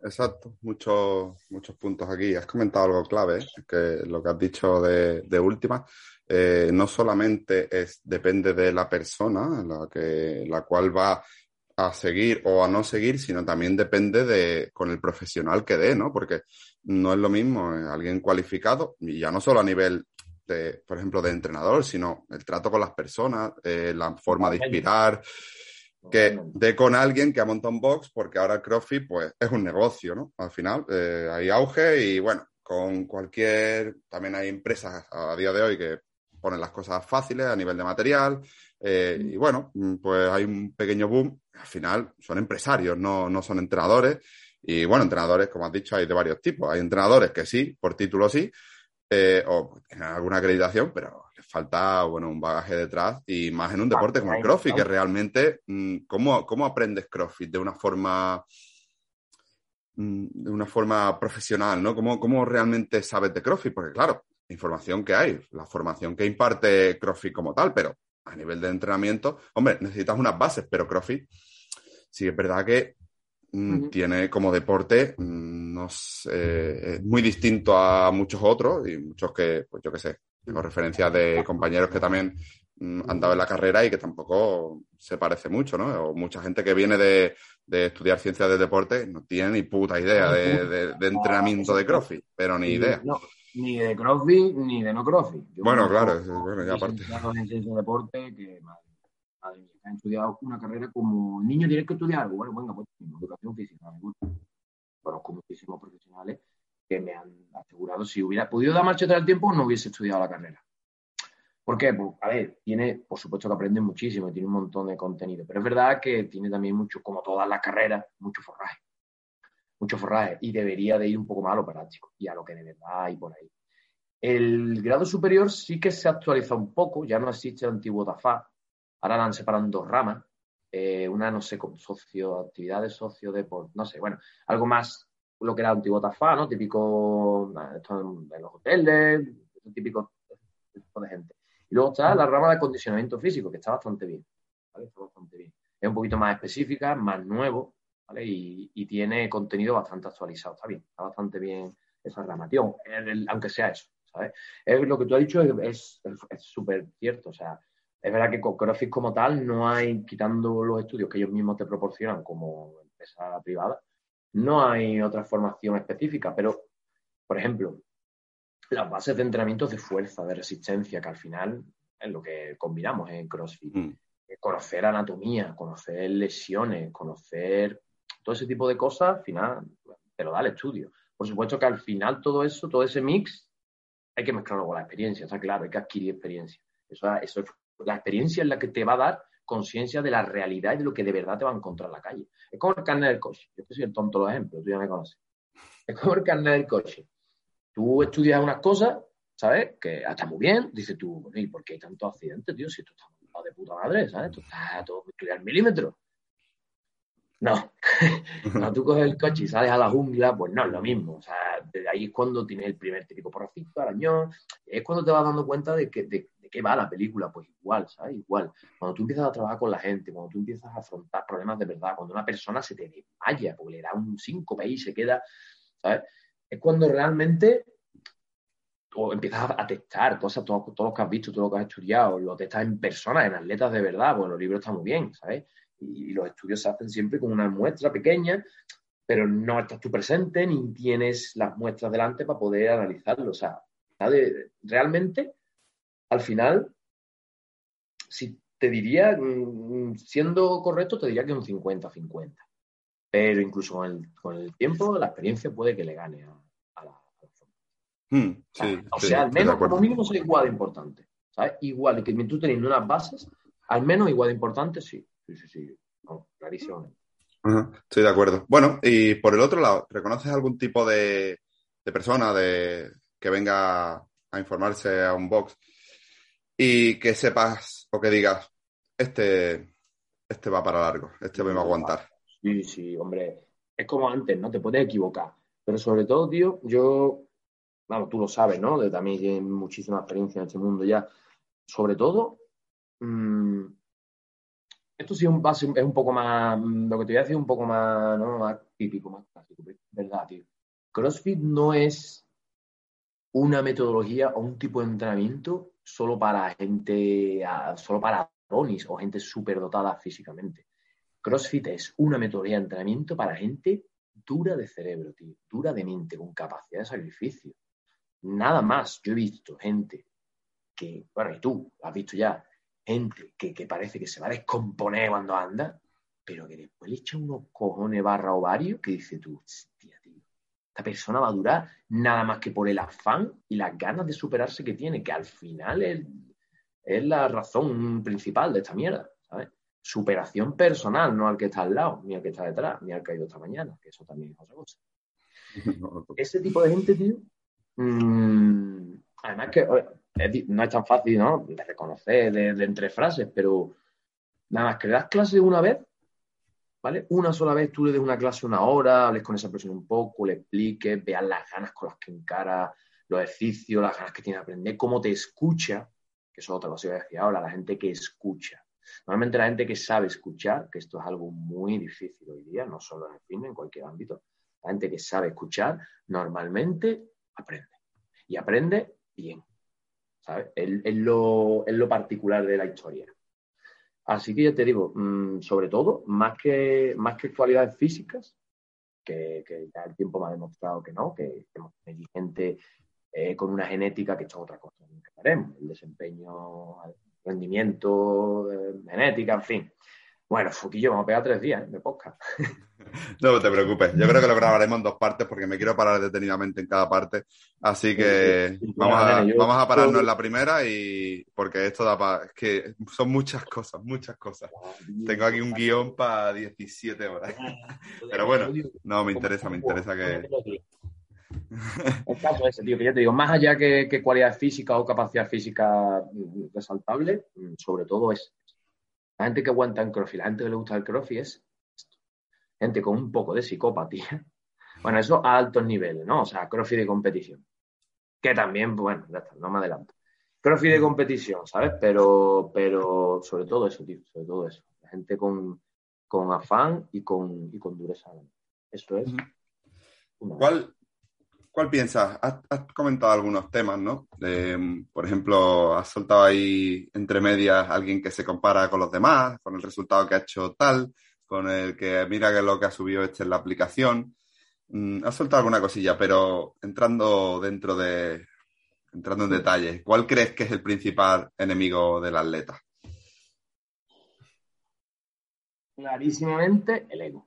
Exacto, muchos, muchos puntos aquí. Has comentado algo clave, que lo que has dicho de, de última, eh, no solamente es, depende de la persona la, que, la cual va a seguir o a no seguir, sino también depende de con el profesional que dé, ¿no? Porque no es lo mismo eh, alguien cualificado, y ya no solo a nivel de, por ejemplo, de entrenador, sino el trato con las personas, eh, la forma de inspirar, que dé con alguien que ha montado un box, porque ahora CrossFit, pues, es un negocio, ¿no? Al final, eh, hay auge y, bueno, con cualquier, también hay empresas a día de hoy que ponen las cosas fáciles a nivel de material, eh, y bueno, mm, pues hay un pequeño boom. Al final son empresarios, no, no son entrenadores. Y bueno, entrenadores, como has dicho, hay de varios tipos. Hay entrenadores que sí, por título sí, eh, o tienen alguna acreditación, pero falta bueno, un bagaje detrás y más en un deporte como el CrossFit, que realmente, mm, ¿cómo, cómo aprendes CrossFit de una forma mm, de una forma profesional, ¿no? ¿Cómo, ¿Cómo realmente sabes de CrossFit? Porque claro, información que hay, la formación que imparte CrossFit como tal, pero a nivel de entrenamiento, hombre, necesitas unas bases, pero CrossFit sí es verdad que mm, tiene como deporte mm, no sé, muy distinto a muchos otros y muchos que, pues yo qué sé, tengo referencias de compañeros que también mm, han dado en la carrera y que tampoco se parece mucho, ¿no? O mucha gente que viene de, estudiar ciencias del deporte no tiene ni puta idea de, entrenamiento de CrossFit, pero ni idea ni de CrossFit ni de no CrossFit. bueno, claro, bueno, ya aparte. en ciencia de deporte que, madre, mía, han estudiado una carrera como niño tienes que estudiar algo. Bueno, venga, pues educación física, me gusta. Conozco muchísimos profesionales que me han asegurado si hubiera podido dar marcha atrás el tiempo no hubiese estudiado la carrera. ¿Por qué? Pues, a ver, tiene, por supuesto que aprende muchísimo, tiene un montón de contenido, pero es verdad que tiene también mucho, como todas las carreras, mucho forraje mucho forraje y debería de ir un poco más a lo práctico y a lo que de verdad hay por ahí. El grado superior sí que se actualiza un poco, ya no existe el antiguo TAFA, ahora la han separado en dos ramas, eh, una no sé, con socio, actividades socio deporte, no sé, bueno, algo más lo que era antiguo TAFA, ¿no? Típico en, los hoteles, típico tipo de gente. Y luego está la rama de acondicionamiento físico, que está bastante bien, Está bastante bien. Es un poquito más específica, más nuevo, y, tiene contenido bastante actualizado, está bien, está bastante bien esa ramación, aunque sea eso, ¿sabes? Es, lo que tú has dicho es súper cierto, o sea, es verdad que con CrossFit como tal no hay, quitando los estudios que ellos mismos te proporcionan como empresa privada, no hay otra formación específica, pero, por ejemplo, las bases de entrenamiento de fuerza, de resistencia, que al final es lo que combinamos en CrossFit. Mm. Conocer anatomía, conocer lesiones, conocer todo ese tipo de cosas, al final te lo da el estudio. Por supuesto que al final todo eso, todo ese mix, hay que mezclarlo con la experiencia, está claro, hay que adquirir experiencia. Eso, eso, la experiencia es la que te va a dar conciencia de la realidad y de lo que de verdad te va a encontrar en la calle. Es como el carnet del coche. Yo soy el tonto los ejemplos, tú ya me conoces. Es como el carnet del coche. Tú estudias unas cosas ¿sabes? Que está muy bien, dices tú, ¿y por qué hay tantos accidentes, tío? Si esto está de puta madre, ¿sabes? Esto está todo al milímetro. No. Cuando tú coges el coche y sales a la jungla, pues no es lo mismo. O sea, desde ahí es cuando tienes el primer típico porrocito, arañón. Es cuando te vas dando cuenta de, que, de, qué va la película. Pues igual, ¿sabes? Igual. Cuando tú empiezas a trabajar con la gente, cuando tú empiezas a afrontar problemas de verdad, cuando una persona se te desmaya porque le da un síncope y se queda, ¿sabes? Es cuando realmente o empiezas a testar cosas, todo, todo, lo que has visto, todo lo que has estudiado, lo testas en personas, en atletas de verdad, pues los libros están muy bien, ¿sabes? Y, los estudios se hacen siempre con una muestra pequeña, pero no estás tú presente ni tienes las muestras delante para poder analizarlo. O sea, realmente, al final, si te diría, mm, siendo correcto, te diría que un 50-50. Pero incluso con el, con el, tiempo, la experiencia puede que le gane a, la, hmm, o sea, al menos como mínimo es igual de importante. ¿sabes? Igual, que tú teniendo unas bases, al menos igual de importante, sí. Sí, sí, sí. clarísimo. estoy de acuerdo. Bueno, y por el otro lado, ¿reconoces algún tipo de, persona de, que venga a informarse a un box y que sepas o que digas, este, este va para largo, este me va a aguantar? Sí, sí, hombre. Es como antes, ¿no? Te puedes equivocar. Pero sobre todo, tío, yo, vamos, tú lo sabes, ¿no? De, también tienes muchísima experiencia en este mundo ya. Sobre todo, mmm, esto sí es un, es poco más, lo que te voy a decir, un poco más, ¿no? más típico, más clásico, ¿verdad, tío? CrossFit no es una metodología o un tipo de entrenamiento solo para gente, solo para donis o gente dotada físicamente. CrossFit es una metodología de entrenamiento para gente dura de cerebro, tío, dura de mente, con capacidad de sacrificio. Nada más. Yo he visto gente que, bueno, y tú, has visto ya, gente que, parece que se va a descomponer cuando anda, pero que después le echa unos cojones barra ovario que dice tú, hostia, tío, esta persona va a durar nada más que por el afán y las ganas de superarse que tiene, que al final es, es la razón principal de esta mierda, ¿sabes? Superación personal, no al que está al lado, ni al que está detrás, ni al que ha ido esta mañana, que eso también es otra cosa. Ese tipo de gente, tío, mmm, además que no es tan fácil, ¿no? De reconocer de, entre frases, pero nada más que le das clase una vez, ¿vale? Una sola vez tú le des una clase una hora, hables con esa persona un poco, le expliques, veas las ganas con las que encara los ejercicios, las ganas que tiene de aprender, cómo te escucha, que eso es otra cosa que voy a decir ahora, la gente que escucha. Normalmente la gente que sabe escuchar, que esto es algo muy difícil hoy día, no solo en el fin, en cualquier ámbito, la gente que sabe escuchar normalmente aprende. Y aprende bien. Es, lo, particular de la historia. Así que ya te digo, mm, sobre todo, más que, más que cualidades físicas, que, ya el tiempo me ha demostrado que no, que tenemos gente eh, con una genética que es otra cosa que haremos, el desempeño, el rendimiento, eh, genética, en fin. Bueno, Fuquillo, vamos a pegar tres días ¿eh? de podcast. No te preocupes, yo creo que lo grabaremos en dos partes porque me quiero parar detenidamente en cada parte. Así que vamos, a, vamos a pararnos en la primera y porque esto da para... Es que son muchas cosas, muchas cosas. Tengo aquí un guion para 17 horas. Pero bueno, no, me interesa, me interesa que... El caso ese, tío, que ya te digo, más allá que, que cualidad física o capacidad física resaltable, sobre todo es la gente que aguanta en crossfit, la gente que le gusta el crossfit es gente con un poco de psicopatía. Bueno, eso a altos niveles, ¿no? O sea, crossfit de competición. Que también, bueno, ya está, no me adelanto. Crossfit de competición, ¿sabes? Pero, pero sobre todo eso, tío, sobre todo eso. La gente con, afán y con, y con dureza. Eso es. ¿Cuál, ¿Cuál piensas? Has, comentado algunos temas, ¿no? por ejemplo, has soltado ahí entre medias alguien que se compara con los demás, con el resultado que ha hecho tal, con el que mira que lo que ha subido este en la aplicación. Mm, has soltado alguna cosilla, pero entrando dentro de. entrando en detalle, ¿cuál crees que es el principal enemigo del atleta? Clarísimamente el ego.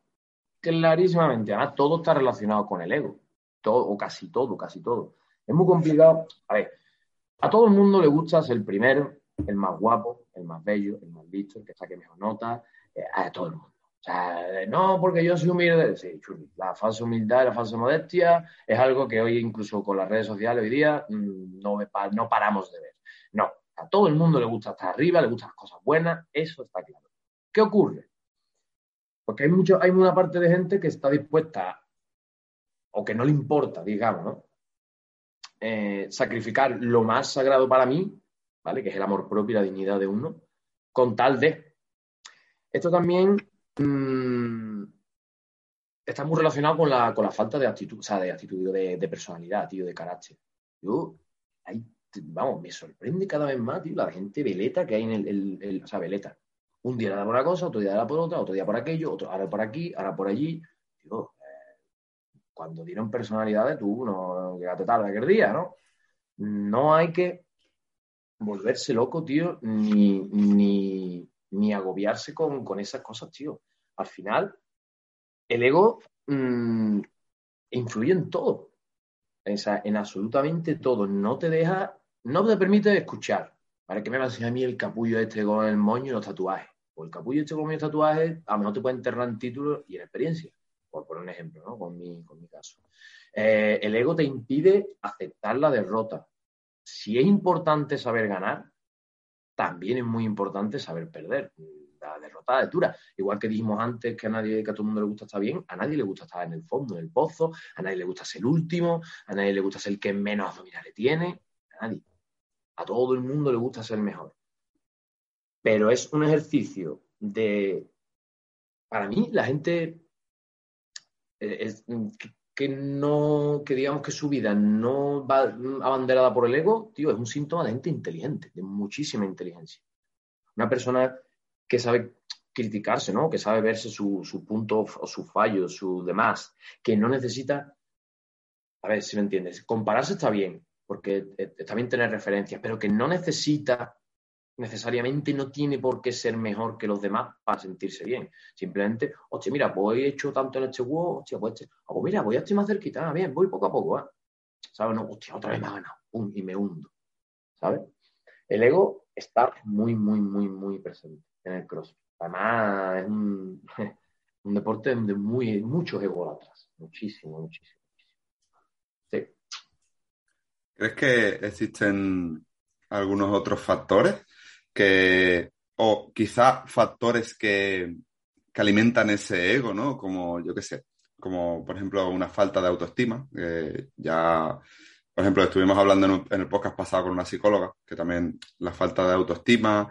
Clarísimamente. Además, todo está relacionado con el ego todo, o casi todo, casi todo. Es muy complicado. A ver, a todo el mundo le gusta ser el primero, el más guapo, el más bello, el más listo, el que saque mejor nota, eh, a todo el mundo. O sea, no, porque yo soy humilde. Sí, la falsa humildad la falsa modestia es algo que hoy, incluso con las redes sociales hoy día, mm, no, no paramos de ver. No, a todo el mundo le gusta estar arriba, le gustan las cosas buenas, eso está claro. ¿Qué ocurre? Porque hay, mucho, hay una parte de gente que está dispuesta, o que no le importa, digamos, ¿no? Eh, sacrificar lo más sagrado para mí, ¿vale? Que es el amor propio y la dignidad de uno, con tal de. Esto también Mm, está muy relacionado con la, con la falta de actitud, o sea, de actitud, de, de personalidad, tío, de carácter. Yo, vamos, me sorprende cada vez más, tío, la gente veleta que hay en el, o sea, veleta. Un día da por una cosa, otro día da por otra, otro día por aquello, otro, ahora por aquí, ahora por allí. Tío, cuando dieron personalidades, tú no llegaste tarde aquel día, ¿no? No hay que volverse loco, tío, ni, ni, agobiarse con, esas cosas, tío. Al final, el ego mm, influye en todo, en, absolutamente todo. No te deja, no te permite escuchar. ¿Para qué me va a enseñar a mí el capullo este con el moño y los tatuajes? O el capullo este con los tatuajes, a lo mejor te puede enterrar en títulos y en experiencia, por poner un ejemplo, ¿no? Con mi, con mi caso. Eh, el ego te impide aceptar la derrota. Si es importante saber ganar, también es muy importante saber perder. La derrota es dura. Igual que dijimos antes que a nadie, que a todo el mundo le gusta estar bien, a nadie le gusta estar en el fondo, en el pozo, a nadie le gusta ser el último, a nadie le gusta ser el que menos abdominales tiene, a nadie. A todo el mundo le gusta ser mejor. Pero es un ejercicio de. Para mí, la gente eh, que no, que digamos que su vida no va abanderada por el ego, tío, es un síntoma de gente inteligente, de muchísima inteligencia. Una persona que sabe criticarse, ¿no? Que sabe verse su, su punto o su fallo, su demás, que no necesita, a ver si me entiendes, compararse está bien, porque está bien tener referencias, pero que no necesita necesariamente no tiene por qué ser mejor que los demás para sentirse bien. Simplemente, hostia, mira, pues he hecho tanto en este juego, hostia, pues este, oh, pues mira, voy a estar más cerquita, ah, bien, voy poco a poco, ¿eh? ¿Sabes? No, hostia, otra vez me ha ganado, y me hundo, ¿sabes? El ego está muy, muy, muy, muy presente en el cross. Además, es un, deporte de muy, muchos ególatras, muchísimo, muchísimo. ¿Crees que existen algunos otros factores que, o quizá factores que, que alimentan ese ego, ¿no? Como, yo qué sé, como por ejemplo una falta de autoestima. ya, por ejemplo, estuvimos hablando en, el podcast pasado con una psicóloga, que también la falta de autoestima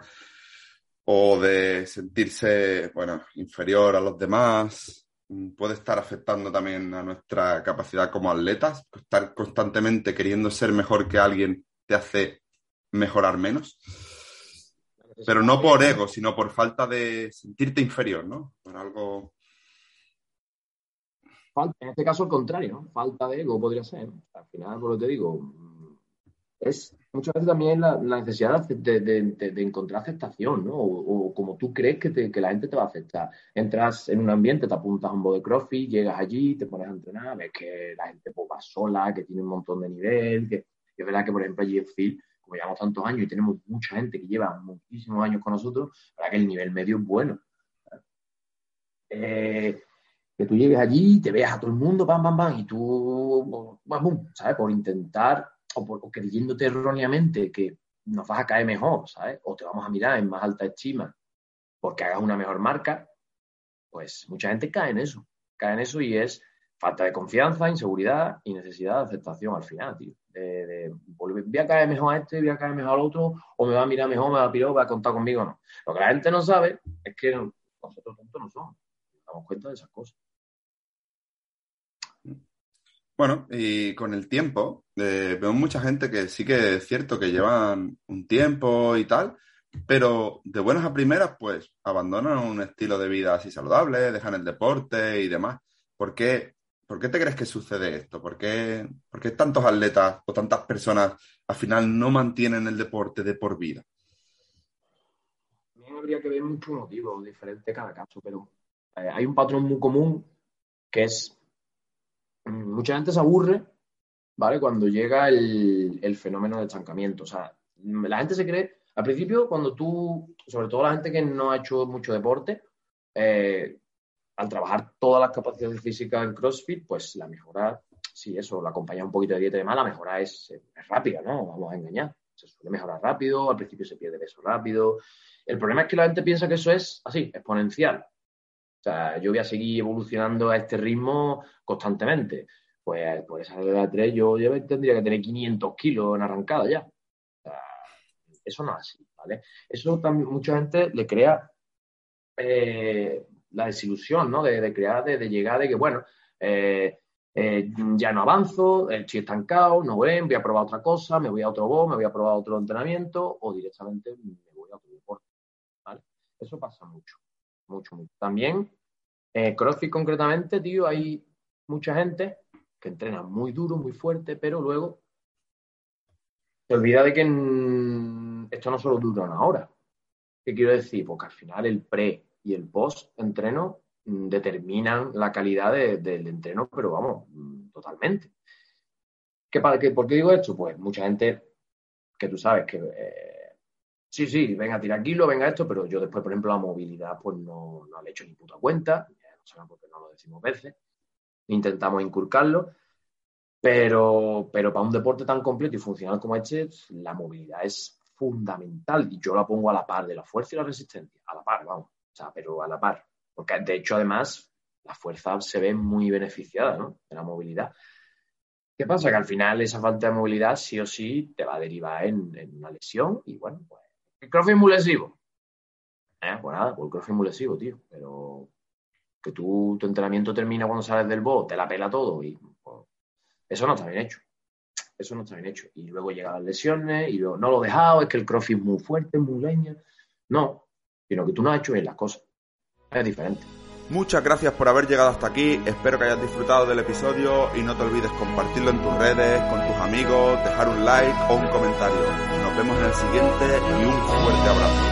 o de sentirse, bueno, inferior a los demás, mm, puede estar afectando también a nuestra capacidad como atletas. Estar constantemente queriendo ser mejor que alguien te hace mejorar menos. Pero no por ego, sino por falta de sentirte inferior, ¿no? Por algo. en este caso, al contrario, ¿no? Falta de ego podría ser. Al final, por lo que te digo, es muchas veces también la, necesidad de, encontrar aceptación, ¿no? O, como tú crees que, la gente te va a aceptar. Entras en un ambiente, te apuntas a un de llegas allí, te pones a entrenar, ves que la gente pues, va sola, que tiene un montón de nivel, que, es verdad que, por ejemplo, allí en Phil como llevamos tantos años y tenemos mucha gente que lleva muchísimos años con nosotros, para que el nivel medio es bueno. Eh, que tú llegues allí y te veas a todo el mundo, pam, pam, pam, y tú, bum, ¿sabes? Por intentar, o, por, creyéndote erróneamente que nos vas a caer mejor, ¿sabes? O te vamos a mirar en más alta estima porque hagas una mejor marca, pues mucha gente cae en eso, cae en eso y es falta de confianza, inseguridad y necesidad de aceptación al final, tío voy a caer mejor a este, voy a caer mejor al otro, o me va a mirar mejor, me va a pirar, va a contar conmigo, no. Lo que la gente no sabe es que nosotros tontos no somos, damos cuenta de esas cosas. Bueno, y con el tiempo, eh, veo mucha gente que sí que es cierto que llevan un tiempo y tal, pero de buenas a primeras, pues abandonan un estilo de vida así saludable, dejan el deporte y demás. ¿Por qué ¿Por qué te crees que sucede esto? ¿Por qué, tantos atletas o tantas personas al final no mantienen el deporte de por vida? También habría que ver muchos motivos diferentes cada caso, pero eh, hay un patrón muy común que es mm, mucha gente se aburre, ¿vale? Cuando llega el, fenómeno de estancamiento. O sea, la gente se cree, al principio, cuando tú, sobre todo la gente que no ha hecho mucho deporte, eh, al trabajar todas las capacidades físicas en CrossFit, pues la mejora, sí, eso, la acompaña un poquito de dieta y demás, la mejora es, es rápida, ¿no? Vamos a engañar. Se suele mejorar rápido, al principio se pierde peso rápido. El problema es que la gente piensa que eso es así, exponencial. O sea, yo voy a seguir evolucionando a este ritmo constantemente. Pues, por esa edad 3 yo, yo tendría que tener 500 kilos en arrancada ya. O sea, eso no es así, ¿vale? Eso también mucha gente le crea eh, la desilusión, ¿no? De, crear, de, llegar, de que, bueno, eh, eh, ya no avanzo, estoy estancado, no voy, voy a probar otra cosa, me voy a otro box, me voy a probar otro entrenamiento o directamente me voy a otro deporte. Eso pasa mucho, mucho, mucho. También, CrossFit concretamente, tío, hay mucha gente que entrena muy duro, muy fuerte, pero luego se olvida de que esto no solo dura una hora. ¿Qué quiero decir? Porque al final el pre y el post entreno mm, determinan la calidad del entreno, pero vamos, mm, totalmente. ¿Qué, para, qué, ¿Por qué digo esto? Pues mucha gente que tú sabes que eh, sí, sí, venga a tirar kilo, venga esto, pero yo después, por ejemplo, la movilidad, pues no, no le he hecho ni puta cuenta, no saben por qué no lo decimos veces, intentamos inculcarlo, pero, pero para un deporte tan completo y funcional como este, la movilidad es fundamental y yo la pongo a la par de la fuerza y la resistencia, a la par, vamos, o sea, pero a la par, porque de hecho además la fuerza se ve muy beneficiada ¿no? de la movilidad. ¿Qué pasa? Que al final esa falta de movilidad sí o sí te va a derivar en, una lesión y bueno, pues el crossfit muy lesivo. ¿Eh? Pues nada, pues el crossfit muy lesivo, tío, pero que tú, tu entrenamiento termina cuando sales del box, te la pela todo y pues, eso no está bien hecho. Eso no está bien hecho. Y luego llegan las lesiones y luego no lo he dejado, es que el crossfit es muy fuerte, muy leña. No, sino que tú no has hecho bien las cosas. Es diferente. Muchas gracias por haber llegado hasta aquí, espero que hayas disfrutado del episodio y no te olvides compartirlo en tus redes, con tus amigos, dejar un like o un comentario. Nos vemos en el siguiente y un fuerte abrazo.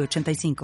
85